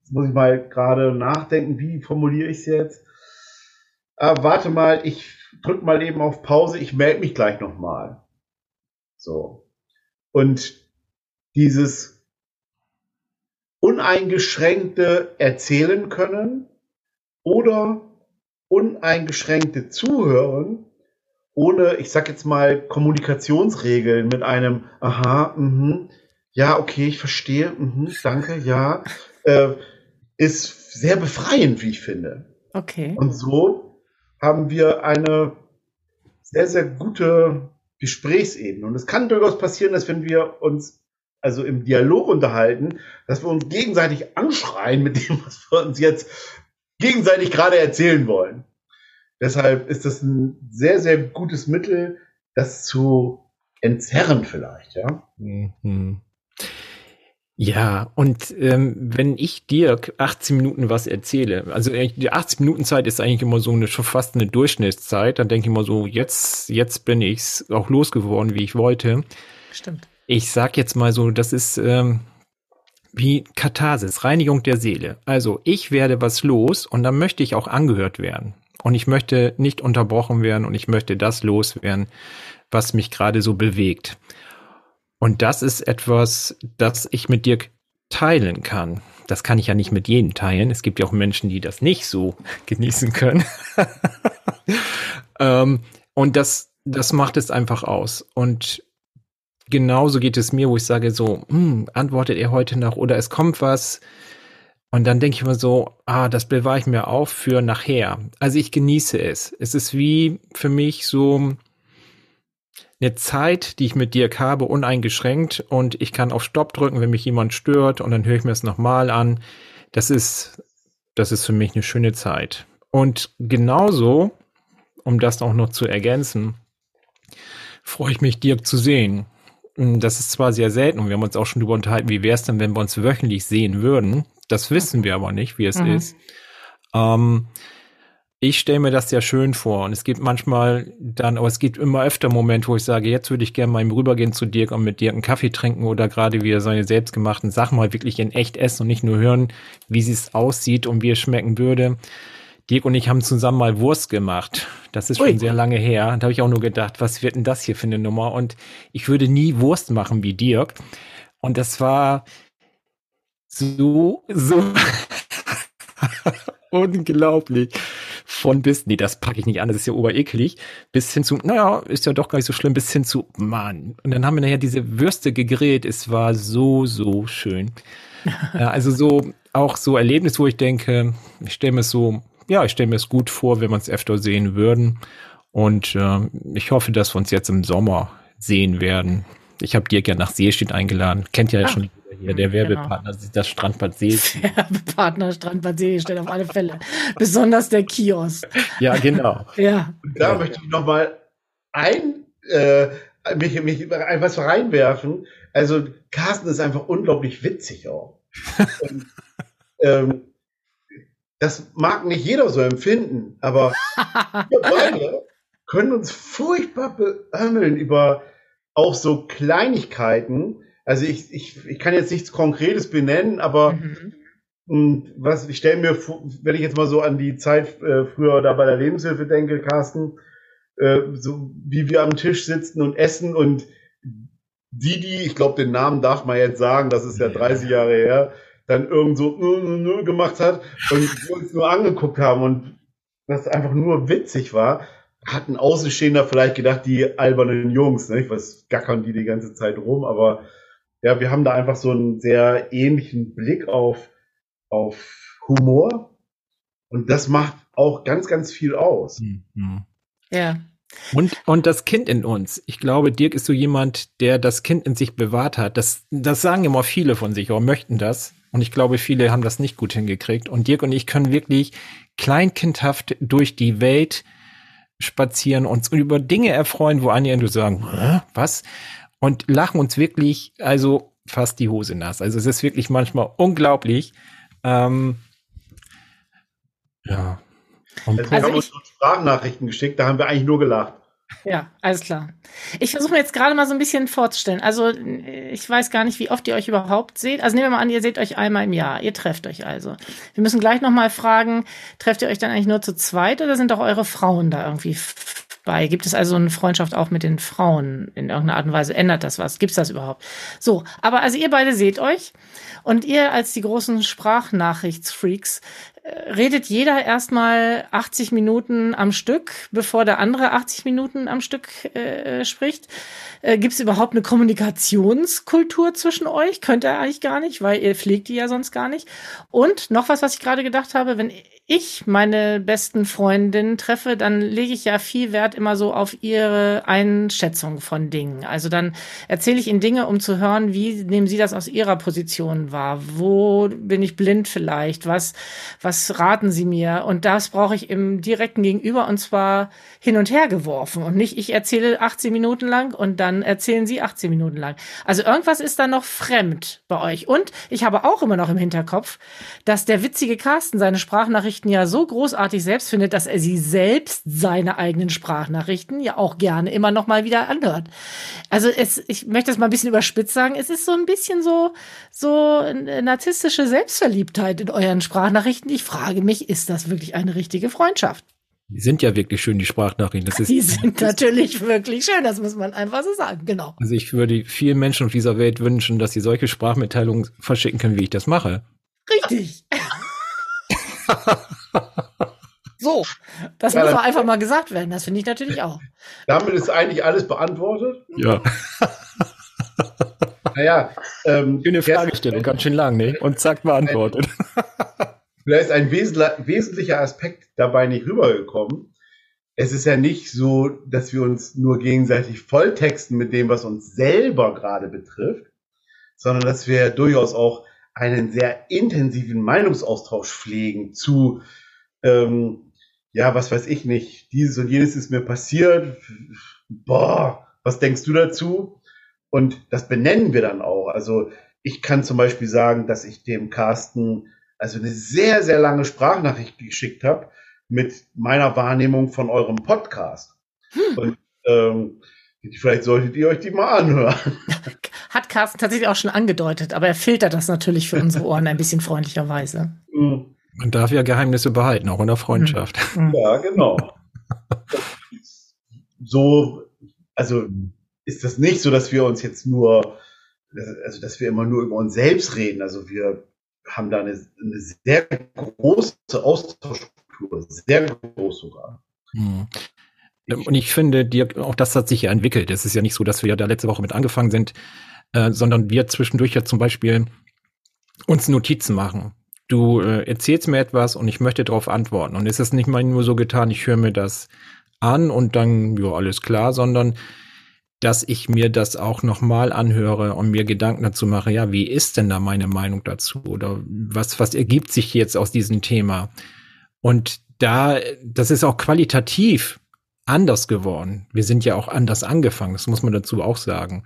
jetzt muss ich mal gerade nachdenken, wie formuliere ich es jetzt? Äh, warte mal, ich drück mal eben auf Pause, ich melde mich gleich nochmal. So. Und dieses uneingeschränkte Erzählen können oder uneingeschränkte Zuhören ohne, ich sag jetzt mal, Kommunikationsregeln mit einem, aha, mhm, ja, okay, ich verstehe, mhm, danke, ja, äh, ist sehr befreiend, wie ich finde. Okay. Und so haben wir eine sehr, sehr gute Gesprächsebene. Und es kann durchaus passieren, dass wenn wir uns also im Dialog unterhalten, dass wir uns gegenseitig anschreien mit dem, was wir uns jetzt gegenseitig gerade erzählen wollen. Deshalb ist das ein sehr, sehr gutes Mittel, das zu entzerren vielleicht, ja. Mhm. Ja, und ähm, wenn ich dir 18 Minuten was erzähle, also die 18 Minuten Zeit ist eigentlich immer so eine schon fast eine Durchschnittszeit, dann denke ich immer so, jetzt, jetzt bin ich's auch losgeworden, wie ich wollte. Stimmt. Ich sag jetzt mal so, das ist ähm, wie Katharsis, Reinigung der Seele. Also ich werde was los und dann möchte ich auch angehört werden. Und ich möchte nicht unterbrochen werden und ich möchte das loswerden, was mich gerade so bewegt. Und das ist etwas, das ich mit dir teilen kann. Das kann ich ja nicht mit jedem teilen. Es gibt ja auch Menschen, die das nicht so [laughs] genießen können. [laughs] ähm, und das, das macht es einfach aus. Und genauso geht es mir, wo ich sage so, hm, antwortet er heute noch oder es kommt was. Und dann denke ich mir so, ah, das bewahre ich mir auf für nachher. Also ich genieße es. Es ist wie für mich so, eine Zeit, die ich mit Dirk habe, uneingeschränkt und ich kann auf Stopp drücken, wenn mich jemand stört und dann höre ich mir es nochmal an. Das ist, das ist für mich eine schöne Zeit. Und genauso, um das auch noch zu ergänzen, freue ich mich, Dirk zu sehen. Das ist zwar sehr selten und wir haben uns auch schon darüber unterhalten, wie wäre es denn, wenn wir uns wöchentlich sehen würden. Das wissen wir aber nicht, wie es mhm. ist. Ähm, ich stelle mir das sehr schön vor und es gibt manchmal dann, aber es gibt immer öfter Momente, wo ich sage, jetzt würde ich gerne mal rübergehen zu Dirk und mit Dirk einen Kaffee trinken oder gerade wie er seine selbstgemachten Sachen mal wirklich in echt essen und nicht nur hören, wie sie es aussieht und wie es schmecken würde. Dirk und ich haben zusammen mal Wurst gemacht. Das ist schon Ui. sehr lange her. Da habe ich auch nur gedacht, was wird denn das hier für eine Nummer? Und ich würde nie Wurst machen wie Dirk. Und das war so, so [laughs] unglaublich von bis, nee, das packe ich nicht an, das ist ja oberekelig, bis hin zu, naja, ist ja doch gar nicht so schlimm, bis hin zu, Mann. Und dann haben wir nachher diese Würste gegrillt. Es war so, so schön. ja, also so, auch so Erlebnis, wo ich denke, ich stelle mir es so, ja, ich stelle mir es gut vor, wenn wir es öfter sehen würden. Und äh, ich hoffe, dass wir uns jetzt im Sommer sehen werden. Ich habe Dirk ja nach Seestedt eingeladen. Kennt ja, ah. schon hier, der genau. Werbepartner, genau. das Strandbad Seestedt. [laughs] Werbepartner Strandbad Seestedt auf alle Fälle. Besonders der Kiosk. Ja, genau. [laughs] ja. Und da ja. möchte ich noch mal ein, äh, mich, mich etwas reinwerfen. Also Carsten ist einfach unglaublich witzig auch. Und, ähm, das mag nicht jeder so empfinden, aber [laughs] wir beide können uns furchtbar beömmeln über auch so Kleinigkeiten. Also ich, ich, ich kann jetzt nichts Konkretes benennen, aber mhm. Hm, was ich stelle mir, wenn ich jetzt mal so an die Zeit äh, früher da bei der Lebenshilfe denke, Carsten, äh, so wie wir am Tisch sitzen und essen und die, die, ich glaube, den Namen darf man jetzt sagen, das ist ja 30 Jahre her, dann irgend so nö, gemacht hat und wir uns nur angeguckt haben und das einfach nur witzig war, hat ein Außenstehender vielleicht gedacht, die albernen Jungs, ne? was gackern die die ganze Zeit rum, aber ja, wir haben da einfach so einen sehr ähnlichen Blick auf, auf Humor und das macht auch ganz, ganz viel aus. Mhm. Ja. Und, und das Kind in uns. Ich glaube, Dirk ist so jemand, der das Kind in sich bewahrt hat. Das, das sagen immer viele von sich oder möchten das. Und ich glaube, viele haben das nicht gut hingekriegt. Und Dirk und ich können wirklich kleinkindhaft durch die Welt spazieren, uns über Dinge erfreuen, wo Anja und du sagen, was? Und lachen uns wirklich, also fast die Hose nass. Also es ist wirklich manchmal unglaublich. Ähm, ja. Und also wir haben uns Sprachnachrichten geschickt, da haben wir eigentlich nur gelacht. Ja, alles klar. Ich versuche mir jetzt gerade mal so ein bisschen vorzustellen. Also, ich weiß gar nicht, wie oft ihr euch überhaupt seht. Also, nehmen wir mal an, ihr seht euch einmal im Jahr. Ihr trefft euch also. Wir müssen gleich nochmal fragen, trefft ihr euch dann eigentlich nur zu zweit oder sind auch eure Frauen da irgendwie bei? Gibt es also eine Freundschaft auch mit den Frauen in irgendeiner Art und Weise? Ändert das was? Gibt es das überhaupt? So, aber also ihr beide seht euch und ihr als die großen Sprachnachtsfreaks redet jeder erstmal 80 Minuten am Stück, bevor der andere 80 Minuten am Stück äh, spricht. Äh, Gibt es überhaupt eine Kommunikationskultur zwischen euch? Könnt ihr eigentlich gar nicht, weil ihr pflegt die ja sonst gar nicht. Und noch was, was ich gerade gedacht habe, wenn ich meine besten Freundinnen treffe, dann lege ich ja viel Wert immer so auf ihre Einschätzung von Dingen. Also dann erzähle ich ihnen Dinge, um zu hören, wie nehmen sie das aus ihrer Position wahr? Wo bin ich blind vielleicht? Was, was raten sie mir? Und das brauche ich im direkten Gegenüber und zwar hin und her geworfen und nicht ich erzähle 18 Minuten lang und dann erzählen sie 18 Minuten lang. Also irgendwas ist da noch fremd bei euch. Und ich habe auch immer noch im Hinterkopf, dass der witzige Carsten seine Sprachnachricht Sprachnachrichten ja so großartig selbst findet, dass er sie selbst seine eigenen Sprachnachrichten ja auch gerne immer noch mal wieder anhört. Also es, ich möchte das mal ein bisschen überspitzt sagen, es ist so ein bisschen so, so narzisstische Selbstverliebtheit in euren Sprachnachrichten. Ich frage mich, ist das wirklich eine richtige Freundschaft? Die sind ja wirklich schön, die Sprachnachrichten. Das [laughs] ist, die sind natürlich wirklich schön, das muss man einfach so sagen, genau. Also ich würde vielen Menschen auf dieser Welt wünschen, dass sie solche Sprachmitteilungen verschicken können, wie ich das mache. Richtig. [laughs] so, das ja, muss doch einfach mal gesagt werden. Das finde ich natürlich auch. Damit ist eigentlich alles beantwortet. Ja. naja. Ähm, Schöne Fragestellung, ganz schön lang, ne? Und zack, beantwortet. [laughs] Vielleicht ist ein wesentlicher Aspekt dabei nicht rübergekommen. Es ist ja nicht so, dass wir uns nur gegenseitig volltexten mit dem, was uns selber gerade betrifft, sondern dass wir durchaus auch einen sehr intensiven Meinungsaustausch pflegen zu, ähm, ja, was weiß ich nicht, dieses und jenes ist mir passiert, boah, was denkst du dazu? Und das benennen wir dann auch. Also ich kann zum Beispiel sagen, dass ich dem Carsten also eine sehr, sehr lange Sprachnachricht geschickt habe mit meiner Wahrnehmung von eurem Podcast. Hm. Und ähm, vielleicht solltet ihr euch die mal anhören. [laughs] Hat Carsten tatsächlich auch schon angedeutet, aber er filtert das natürlich für unsere Ohren ein bisschen freundlicherweise. Mhm. Man darf ja Geheimnisse behalten, auch in der Freundschaft. Mhm. Ja, genau. so, also ist das nicht so, dass wir uns jetzt nur, also dass wir immer nur über uns selbst reden. Also wir haben da eine, eine sehr große Austauschkultur, sehr groß sogar. Mhm. Und ich finde, die, auch das hat sich ja entwickelt. Es ist ja nicht so, dass wir ja da letzte Woche mit angefangen sind, äh, sondern wir zwischendurch ja zum Beispiel uns Notizen machen. Du äh, erzählst mir etwas und ich möchte darauf antworten. Und es ist nicht mal nur so getan, ich höre mir das an und dann, ja, alles klar, sondern dass ich mir das auch nochmal anhöre und mir Gedanken dazu mache, ja, wie ist denn da meine Meinung dazu? Oder was, was ergibt sich jetzt aus diesem Thema? Und da, das ist auch qualitativ anders geworden. Wir sind ja auch anders angefangen, das muss man dazu auch sagen.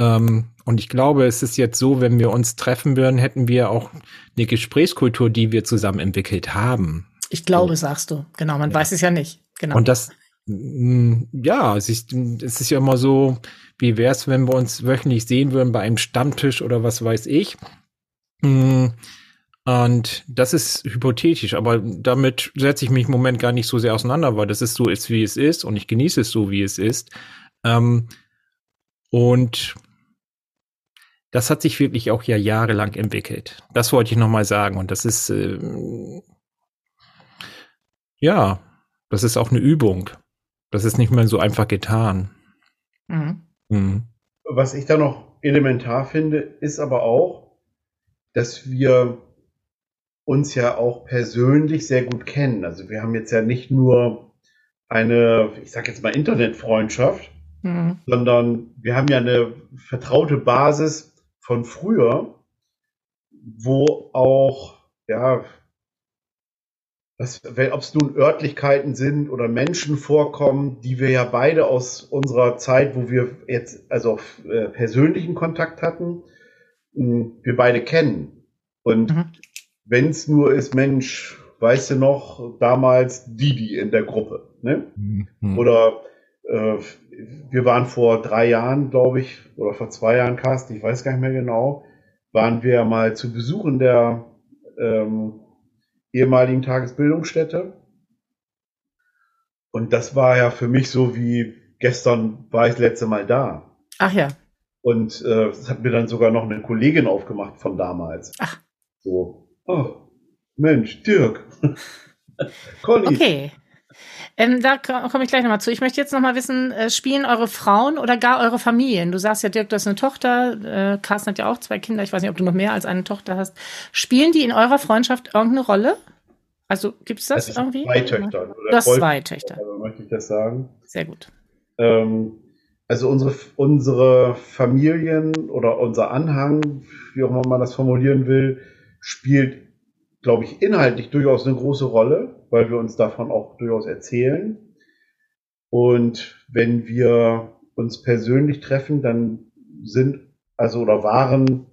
Ähm, und ich glaube, es ist jetzt so, wenn wir uns treffen würden, hätten wir auch eine Gesprächskultur, die wir zusammen entwickelt haben. Ich glaube, so. sagst du. Genau, man ja. weiß es ja nicht. Genau. Und das, ja, es ist, es ist ja immer so, wie wäre es, wenn wir uns wöchentlich sehen würden bei einem Stammtisch oder was weiß ich. Mm, und das ist hypothetisch, aber damit setze ich mich im Moment gar nicht so sehr auseinander, weil das ist so ist, wie es ist und ich genieße es so, wie es ist. Ähm, und das hat sich wirklich auch ja jahrelang entwickelt. Das wollte ich nochmal sagen. Und das ist, äh, ja, das ist auch eine Übung. Das ist nicht mehr so einfach getan. Mhm. Mhm. Was ich da noch elementar finde, ist aber auch, dass wir uns ja auch persönlich sehr gut kennen. Also wir haben jetzt ja nicht nur eine, ich sage jetzt mal Internetfreundschaft, mhm. sondern wir haben ja eine vertraute Basis von früher, wo auch, ja, ob es nun Örtlichkeiten sind oder Menschen vorkommen, die wir ja beide aus unserer Zeit, wo wir jetzt also auf äh, persönlichen Kontakt hatten, wir beide kennen. Und mhm. wenn es nur ist, Mensch, weißt du noch, damals Didi in der Gruppe, ne? Mhm. Oder äh, wir waren vor drei Jahren, glaube ich, oder vor zwei Jahren, Carsten, ich weiß gar nicht mehr genau, waren wir mal zu Besuch in der ähm, ehemaligen Tagesbildungsstätte. Und das war ja für mich so wie gestern war ich das letzte Mal da. Ach ja. Und äh, das hat mir dann sogar noch eine Kollegin aufgemacht von damals. Ach. So, oh, Mensch, Dirk. [laughs] Conny. Okay. Ähm, da komme ich gleich nochmal zu. Ich möchte jetzt nochmal wissen, äh, spielen eure Frauen oder gar eure Familien? Du sagst ja, Dirk, du hast eine Tochter, äh, Carsten hat ja auch zwei Kinder, ich weiß nicht, ob du noch mehr als eine Tochter hast. Spielen die in eurer Freundschaft irgendeine Rolle? Also gibt es das, das irgendwie? Zwei Töchter. Oder du hast zwei Töchter. Also möchte ich das sagen. Sehr gut. Ähm, also unsere, unsere Familien oder unser Anhang, wie auch immer man das formulieren will, spielt, glaube ich, inhaltlich durchaus eine große Rolle weil wir uns davon auch durchaus erzählen. Und wenn wir uns persönlich treffen, dann sind also oder waren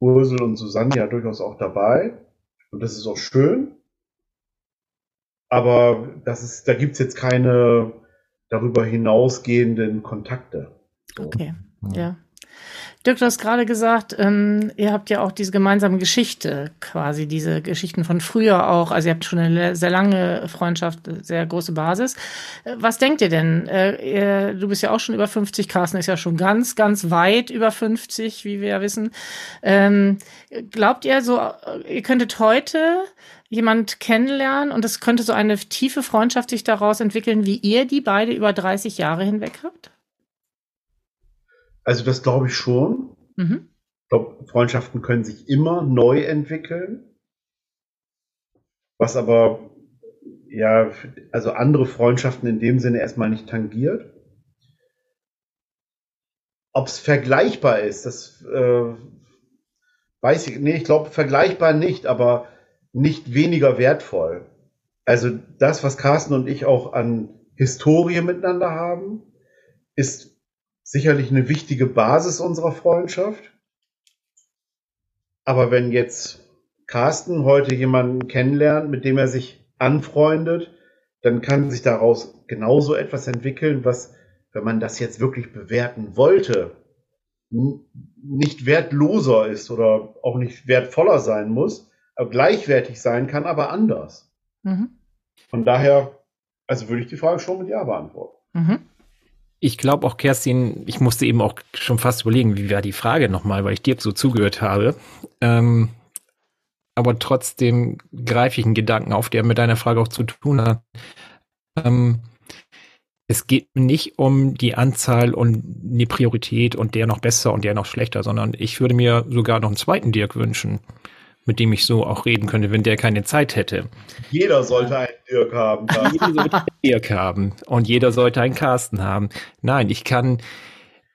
Ursel und Susanne ja durchaus auch dabei. Und das ist auch schön. Aber das ist, da gibt's jetzt keine darüber hinausgehenden Kontakte. Okay, ja. Dirk, du hast gerade gesagt, ähm, ihr habt ja auch diese gemeinsame Geschichte, quasi diese Geschichten von früher auch. Also ihr habt schon eine sehr lange Freundschaft, sehr große Basis. Äh, was denkt ihr denn? Äh, ihr, du bist ja auch schon über 50, Carsten ist ja schon ganz, ganz weit über 50, wie wir ja wissen. Ähm, glaubt ihr so, ihr könntet heute jemand kennenlernen und es könnte so eine tiefe Freundschaft sich daraus entwickeln, wie ihr die beide über 30 Jahre hinweg habt? Also das glaube ich schon. Mhm. Ich glaube, Freundschaften können sich immer neu entwickeln. Was aber ja, also andere Freundschaften in dem Sinne erstmal nicht tangiert. Ob es vergleichbar ist, das äh, weiß ich. Nee, ich glaube vergleichbar nicht, aber nicht weniger wertvoll. Also das, was Carsten und ich auch an Historie miteinander haben, ist sicherlich eine wichtige Basis unserer Freundschaft. Aber wenn jetzt Carsten heute jemanden kennenlernt, mit dem er sich anfreundet, dann kann sich daraus genauso etwas entwickeln, was, wenn man das jetzt wirklich bewerten wollte, nicht wertloser ist oder auch nicht wertvoller sein muss, aber gleichwertig sein kann, aber anders. Mhm. Von daher, also würde ich die Frage schon mit Ja beantworten. Mhm. Ich glaube auch, Kerstin, ich musste eben auch schon fast überlegen, wie war die Frage nochmal, weil ich dir so zugehört habe. Ähm, aber trotzdem greife ich einen Gedanken auf, der mit deiner Frage auch zu tun hat. Ähm, es geht nicht um die Anzahl und die Priorität und der noch besser und der noch schlechter, sondern ich würde mir sogar noch einen zweiten Dirk wünschen, mit dem ich so auch reden könnte, wenn der keine Zeit hätte. Jeder sollte einen Dirk haben. [laughs] Dirk haben und jeder sollte einen Carsten haben. Nein, ich kann,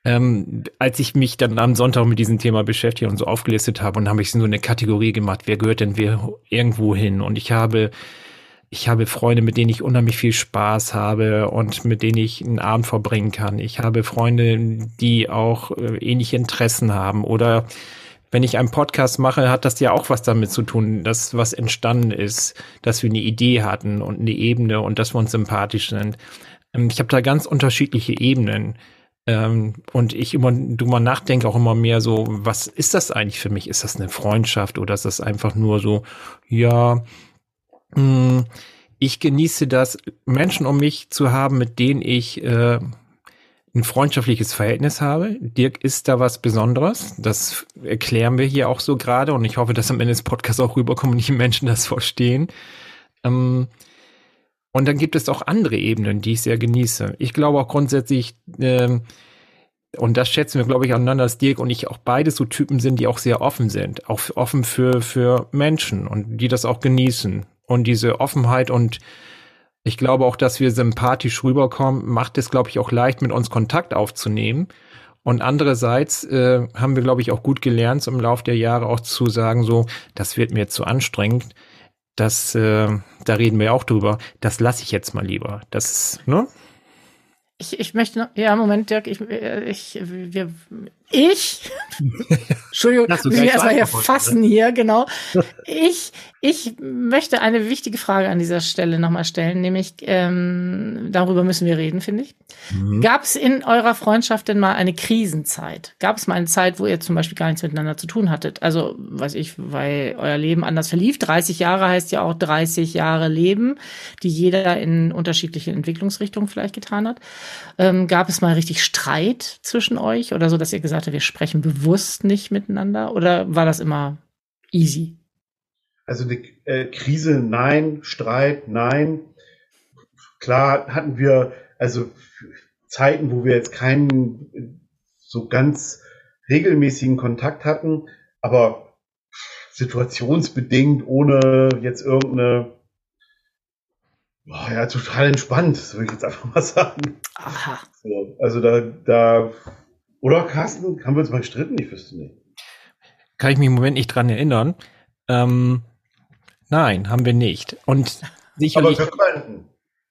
ähm, als ich mich dann am Sonntag mit diesem Thema beschäftigt und so aufgelistet habe, und habe ich so eine Kategorie gemacht, wer gehört denn wer irgendwo hin? Und ich habe ich habe Freunde, mit denen ich unheimlich viel Spaß habe und mit denen ich einen Abend verbringen kann. Ich habe Freunde, die auch äh, ähnliche Interessen haben oder wenn ich einen Podcast mache, hat das ja auch was damit zu tun, dass was entstanden ist, dass wir eine Idee hatten und eine Ebene und dass wir uns sympathisch sind. Ähm, ich habe da ganz unterschiedliche Ebenen. Ähm, und ich immer drüber nachdenke auch immer mehr so, was ist das eigentlich für mich? Ist das eine Freundschaft oder ist das einfach nur so, ja, Mm, ich genieße das, Menschen um mich zu haben, mit denen ich äh, ein freundschaftliches Verhältnis habe. Dirk ist da was Besonderes. Das erklären wir hier auch so gerade und ich hoffe, dass am Ende des Podcasts auch rüberkommen und die Menschen das verstehen. Ähm, und dann gibt es auch andere Ebenen, die ich sehr genieße. Ich glaube auch grundsätzlich, ähm, und das schätzen wir, glaube ich, aneinander, dass Dirk und ich auch beide so Typen sind, die auch sehr offen sind, auch offen für, für Menschen und die das auch genießen und diese Offenheit und ich glaube auch, dass wir sympathisch rüberkommen, macht es, glaube ich, auch leicht, mit uns Kontakt aufzunehmen. Und andererseits äh, haben wir, glaube ich, auch gut gelernt, im Laufe der Jahre auch zu sagen, so, das wird mir zu anstrengend. Das, äh, da reden wir auch drüber. Das lasse ich jetzt mal lieber. Das ne? Ich, ich möchte noch, ja, Moment, Dirk, ich, äh, ich, wir, ich, [laughs] Entschuldigung, muss ich erstmal hier fassen hier, genau. [laughs] Ich, ich möchte eine wichtige Frage an dieser Stelle nochmal stellen, nämlich ähm, darüber müssen wir reden, finde ich. Mhm. Gab es in eurer Freundschaft denn mal eine Krisenzeit? Gab es mal eine Zeit, wo ihr zum Beispiel gar nichts miteinander zu tun hattet? Also, weiß ich, weil euer Leben anders verlief. 30 Jahre heißt ja auch 30 Jahre Leben, die jeder in unterschiedliche Entwicklungsrichtungen vielleicht getan hat. Ähm, gab es mal richtig Streit zwischen euch oder so, dass ihr gesagt habt, wir sprechen bewusst nicht miteinander? Oder war das immer easy? Also eine äh, Krise, nein. Streit, nein. Klar hatten wir also Zeiten, wo wir jetzt keinen so ganz regelmäßigen Kontakt hatten, aber situationsbedingt, ohne jetzt irgendeine oh ja, total entspannt, würde ich jetzt einfach mal [laughs] sagen. Aha. So, also da, da, oder Carsten, haben wir uns mal gestritten? Ich wüsste nicht. Kann ich mich im Moment nicht dran erinnern. Ähm, Nein, haben wir nicht. Und sicherlich. Aber wir könnten.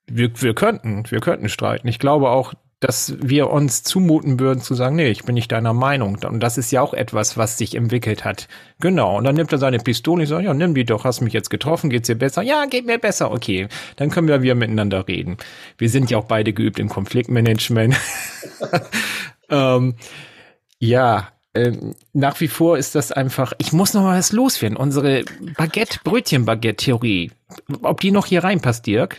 Wir, wir könnten, wir könnten streiten. Ich glaube auch, dass wir uns zumuten würden zu sagen, nee, ich bin nicht deiner Meinung. Und das ist ja auch etwas, was sich entwickelt hat. Genau. Und dann nimmt er seine Pistole und sagt, ja, nimm die doch, hast mich jetzt getroffen, geht's dir besser? Ja, geht mir besser, okay. Dann können wir wieder miteinander reden. Wir sind ja auch beide geübt im Konfliktmanagement. [laughs] ähm, ja, ähm, nach wie vor ist das einfach, ich muss noch mal was loswerden. Unsere Baguette-Brötchen-Baguette-Theorie. Ob die noch hier reinpasst, Dirk?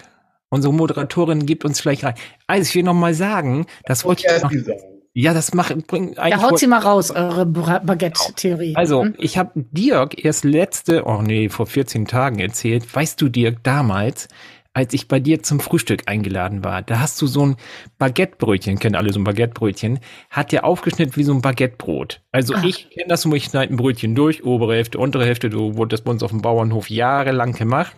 Unsere Moderatorin gibt uns vielleicht rein. Also ich will noch mal sagen, das wollte ich noch, ja, das macht bringt eigentlich. Ja, haut sie mal raus, eure Baguette-Theorie. Also, hm? ich habe Dirk erst letzte, oh nee, vor 14 Tagen erzählt. Weißt du, Dirk, damals, als ich bei dir zum Frühstück eingeladen war. Da hast du so ein Baguettebrötchen, kennen alle so ein Baguettebrötchen, hat der aufgeschnitten wie so ein Baguettebrot. Also Ach. ich kenne das so, ich schneide ein Brötchen durch, obere Hälfte, untere Hälfte, du wurde das bei uns auf dem Bauernhof jahrelang gemacht.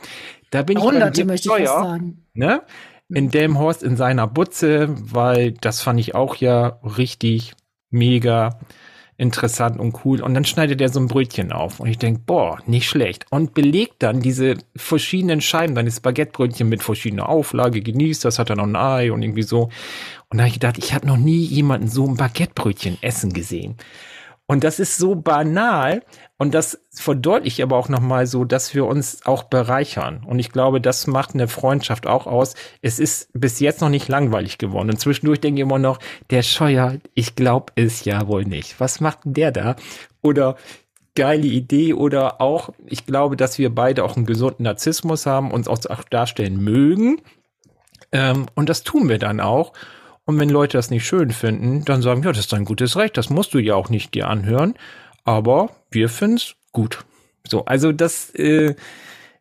Da bin Hunderte, ich möchte ich sagen. Ne? In Delmhorst in seiner Butze, weil das fand ich auch ja richtig mega interessant und cool. Und dann schneidet er so ein Brötchen auf. Und ich denke, boah, nicht schlecht. Und belegt dann diese verschiedenen Scheiben, dann ist Baguettebrötchen mit verschiedener Auflage, genießt das, hat er noch ein Ei und irgendwie so. Und da habe ich gedacht, ich habe noch nie jemanden so ein Baguettebrötchen essen gesehen. Und das ist so banal und das verdeutlicht aber auch nochmal so, dass wir uns auch bereichern. Und ich glaube, das macht eine Freundschaft auch aus. Es ist bis jetzt noch nicht langweilig geworden. Und zwischendurch denke ich immer noch, der Scheuer, ich glaube es ja wohl nicht. Was macht denn der da? Oder geile Idee oder auch, ich glaube, dass wir beide auch einen gesunden Narzissmus haben, uns auch darstellen mögen. Ähm, und das tun wir dann auch. Und wenn Leute das nicht schön finden, dann sagen, ja, das ist dein gutes Recht, das musst du ja auch nicht dir anhören. Aber wir finden es gut. So, also das, äh,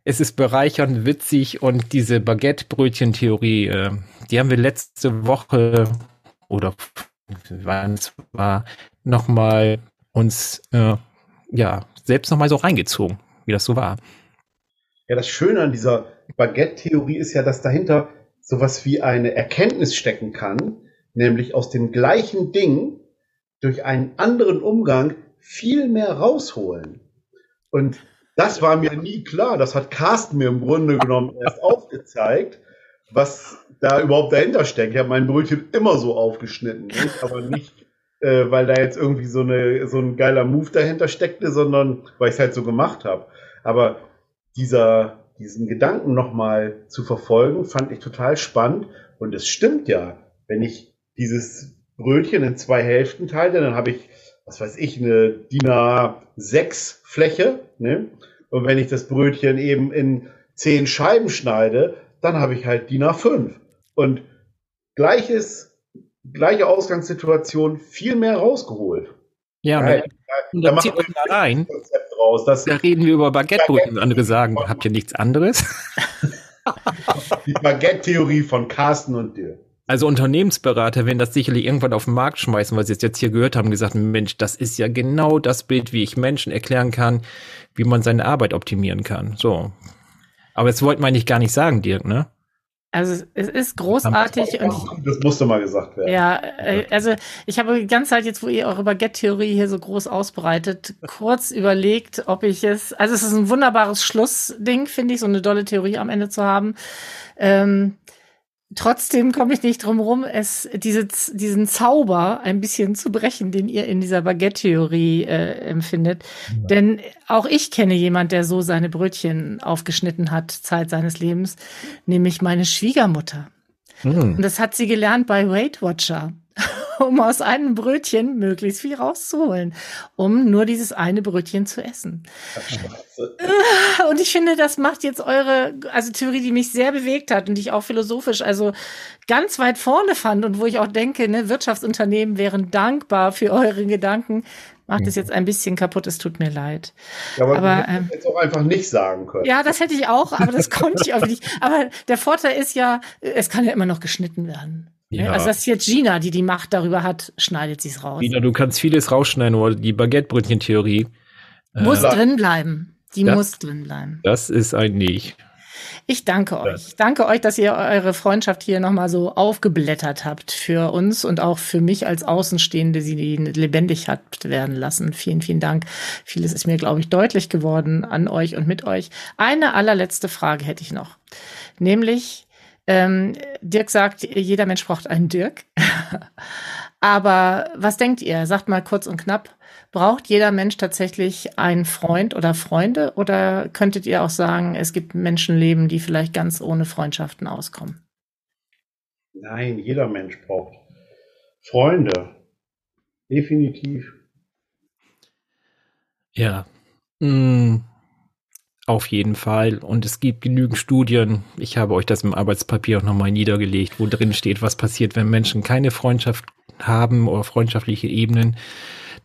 es ist bereichernd, witzig und diese Baguette-Brötchen-Theorie, äh, die haben wir letzte Woche oder wann es war, nochmal uns, äh, ja, selbst nochmal so reingezogen, wie das so war. Ja, das Schöne an dieser Baguette-Theorie ist ja, dass dahinter sowas wie eine Erkenntnis stecken kann, nämlich aus dem gleichen Ding durch einen anderen Umgang viel mehr rausholen. Und das war mir nie klar. Das hat Carsten mir im Grunde genommen erst [laughs] aufgezeigt, was da überhaupt dahinter steckt. Ich habe mein Brötchen immer so aufgeschnitten, nicht? aber nicht, äh, weil da jetzt irgendwie so, eine, so ein geiler Move dahinter steckte, sondern weil ich es halt so gemacht habe. Aber dieser, diesen Gedanken nochmal zu verfolgen, fand ich total spannend. Und es stimmt ja, wenn ich dieses Brötchen in zwei Hälften teile, dann habe ich, was weiß ich, eine DIN A6 Fläche. Ne? Und wenn ich das Brötchen eben in zehn Scheiben schneide, dann habe ich halt DIN A5. Und gleiches, gleiche Ausgangssituation, viel mehr rausgeholt. Ja, Geil. da, da, da, da rein. Raus, da reden wir über Baguette-Brötchen. Andere sagen, habt ihr nichts anderes? [laughs] Die Baguette-Theorie von Carsten und dir. Also Unternehmensberater werden das sicherlich irgendwann auf den Markt schmeißen, weil sie es jetzt hier gehört haben, gesagt, Mensch, das ist ja genau das Bild, wie ich Menschen erklären kann, wie man seine Arbeit optimieren kann. So. Aber das wollte man eigentlich gar nicht sagen, Dirk, ne? Also es ist großartig und das musste mal gesagt werden. Ja, äh, also ich habe die ganze Zeit jetzt, wo ihr eure Baguette-Theorie hier so groß ausbreitet, kurz überlegt, ob ich es. Also es ist ein wunderbares Schlussding, finde ich, so eine dolle Theorie am Ende zu haben. Ähm, trotzdem komme ich nicht drum rum, es diese, diesen Zauber ein bisschen zu brechen, den ihr in dieser Baguette-Theorie äh, empfindet. Ja. Denn auch ich kenne jemand, der so seine Brötchen aufgeschnitten hat, Zeit seines Lebens, nämlich meine Schwiegermutter. Mhm. Und das hat sie gelernt bei Weight Watcher. Um aus einem Brötchen möglichst viel rauszuholen, um nur dieses eine Brötchen zu essen. Und ich finde, das macht jetzt eure, also Theorie, die mich sehr bewegt hat und die ich auch philosophisch, also ganz weit vorne fand und wo ich auch denke, ne, Wirtschaftsunternehmen wären dankbar für eure Gedanken, macht es jetzt ein bisschen kaputt, es tut mir leid. Ja, aber, aber ähm, jetzt auch einfach nicht sagen können. Ja, das hätte ich auch, aber das konnte ich auch nicht. Aber der Vorteil ist ja, es kann ja immer noch geschnitten werden. Ja. Also das ist jetzt Gina, die die Macht darüber hat, schneidet sie es raus. Gina, du kannst vieles rausschneiden, aber die Baguette-Brötchen-Theorie muss äh, drin bleiben. Die das, muss drin bleiben. Das ist ein Nicht. Ich danke euch. Ich danke euch, dass ihr eure Freundschaft hier nochmal so aufgeblättert habt für uns und auch für mich als Außenstehende, sie lebendig habt werden lassen. Vielen, vielen Dank. Vieles ist mir, glaube ich, deutlich geworden an euch und mit euch. Eine allerletzte Frage hätte ich noch. Nämlich, ähm, Dirk sagt, jeder Mensch braucht einen Dirk. [laughs] Aber was denkt ihr? Sagt mal kurz und knapp. Braucht jeder Mensch tatsächlich einen Freund oder Freunde? Oder könntet ihr auch sagen, es gibt Menschenleben, die vielleicht ganz ohne Freundschaften auskommen? Nein, jeder Mensch braucht Freunde. Definitiv. Ja. Hm. Auf jeden Fall. Und es gibt genügend Studien. Ich habe euch das im Arbeitspapier auch nochmal niedergelegt, wo drin steht, was passiert, wenn Menschen keine Freundschaft haben oder freundschaftliche Ebenen.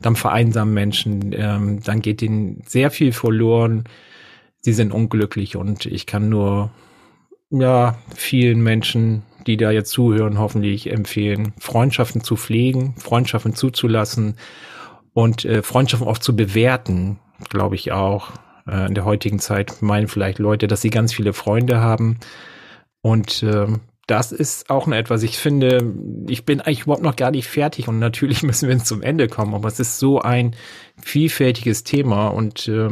Dann vereinsamen Menschen. Ähm, dann geht ihnen sehr viel verloren. Sie sind unglücklich und ich kann nur, ja, vielen Menschen, die da jetzt zuhören, hoffentlich empfehlen, Freundschaften zu pflegen, Freundschaften zuzulassen und äh, Freundschaften auch zu bewerten, glaube ich auch äh, in der heutigen Zeit meinen vielleicht Leute, dass sie ganz viele Freunde haben. Und äh, das ist auch etwas, ich finde, ich bin eigentlich überhaupt noch gar nicht fertig und natürlich [laughs] müssen wir zum Ende kommen, aber es ist so ein vielfältiges Thema und äh,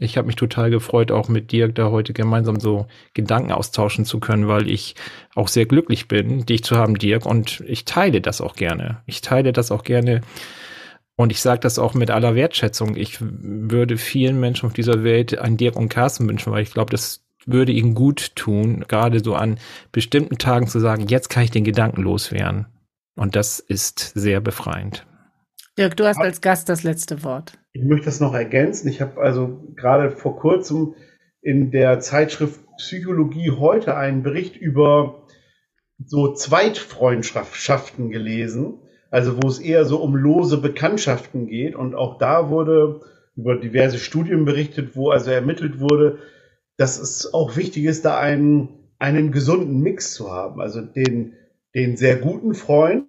ich habe mich total gefreut, auch mit Dirk da heute gemeinsam so Gedanken austauschen zu können, weil ich auch sehr glücklich bin, dich zu haben, Dirk, und ich teile das auch gerne. Ich teile das auch gerne und ich sage das auch mit aller Wertschätzung. Ich würde vielen Menschen auf dieser Welt einen Dirk und Carsten wünschen, weil ich glaube, das würde ihnen gut tun, gerade so an bestimmten Tagen zu sagen, jetzt kann ich den Gedanken loswerden. Und das ist sehr befreiend. Dirk, du hast als Gast das letzte Wort. Ich möchte das noch ergänzen. Ich habe also gerade vor kurzem in der Zeitschrift Psychologie heute einen Bericht über so Zweitfreundschaften gelesen also wo es eher so um lose Bekanntschaften geht. Und auch da wurde über diverse Studien berichtet, wo also ermittelt wurde, dass es auch wichtig ist, da einen, einen gesunden Mix zu haben. Also den, den sehr guten Freund,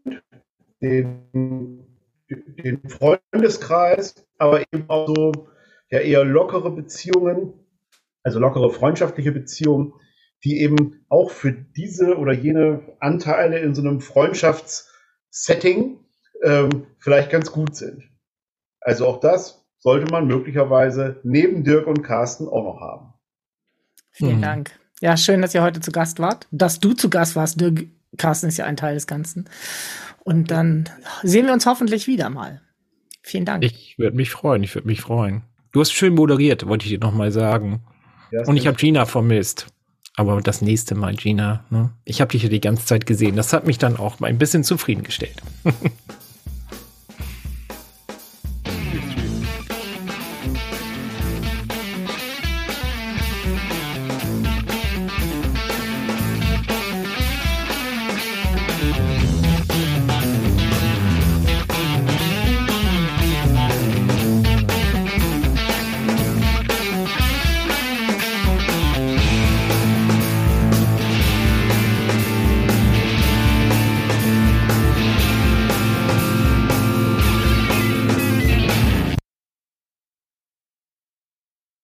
den, den Freundeskreis, aber eben auch so ja eher lockere Beziehungen, also lockere freundschaftliche Beziehungen, die eben auch für diese oder jene Anteile in so einem Freundschaftssetting ähm, vielleicht ganz gut sind. Also auch das sollte man möglicherweise neben Dirk und Carsten auch noch haben. Vielen mhm. Dank. Ja, schön, dass ihr heute zu Gast wart. Dass du zu Gast warst, Dirk, Carsten ist ja ein Teil des Ganzen. Und dann sehen wir uns hoffentlich wieder mal. Vielen Dank. Ich würde mich freuen, ich würde mich freuen. Du hast schön moderiert, wollte ich dir nochmal sagen. Ja, Und ich habe Gina vermisst. Aber das nächste Mal, Gina, ne? ich habe dich ja die ganze Zeit gesehen. Das hat mich dann auch mal ein bisschen zufriedengestellt. [laughs]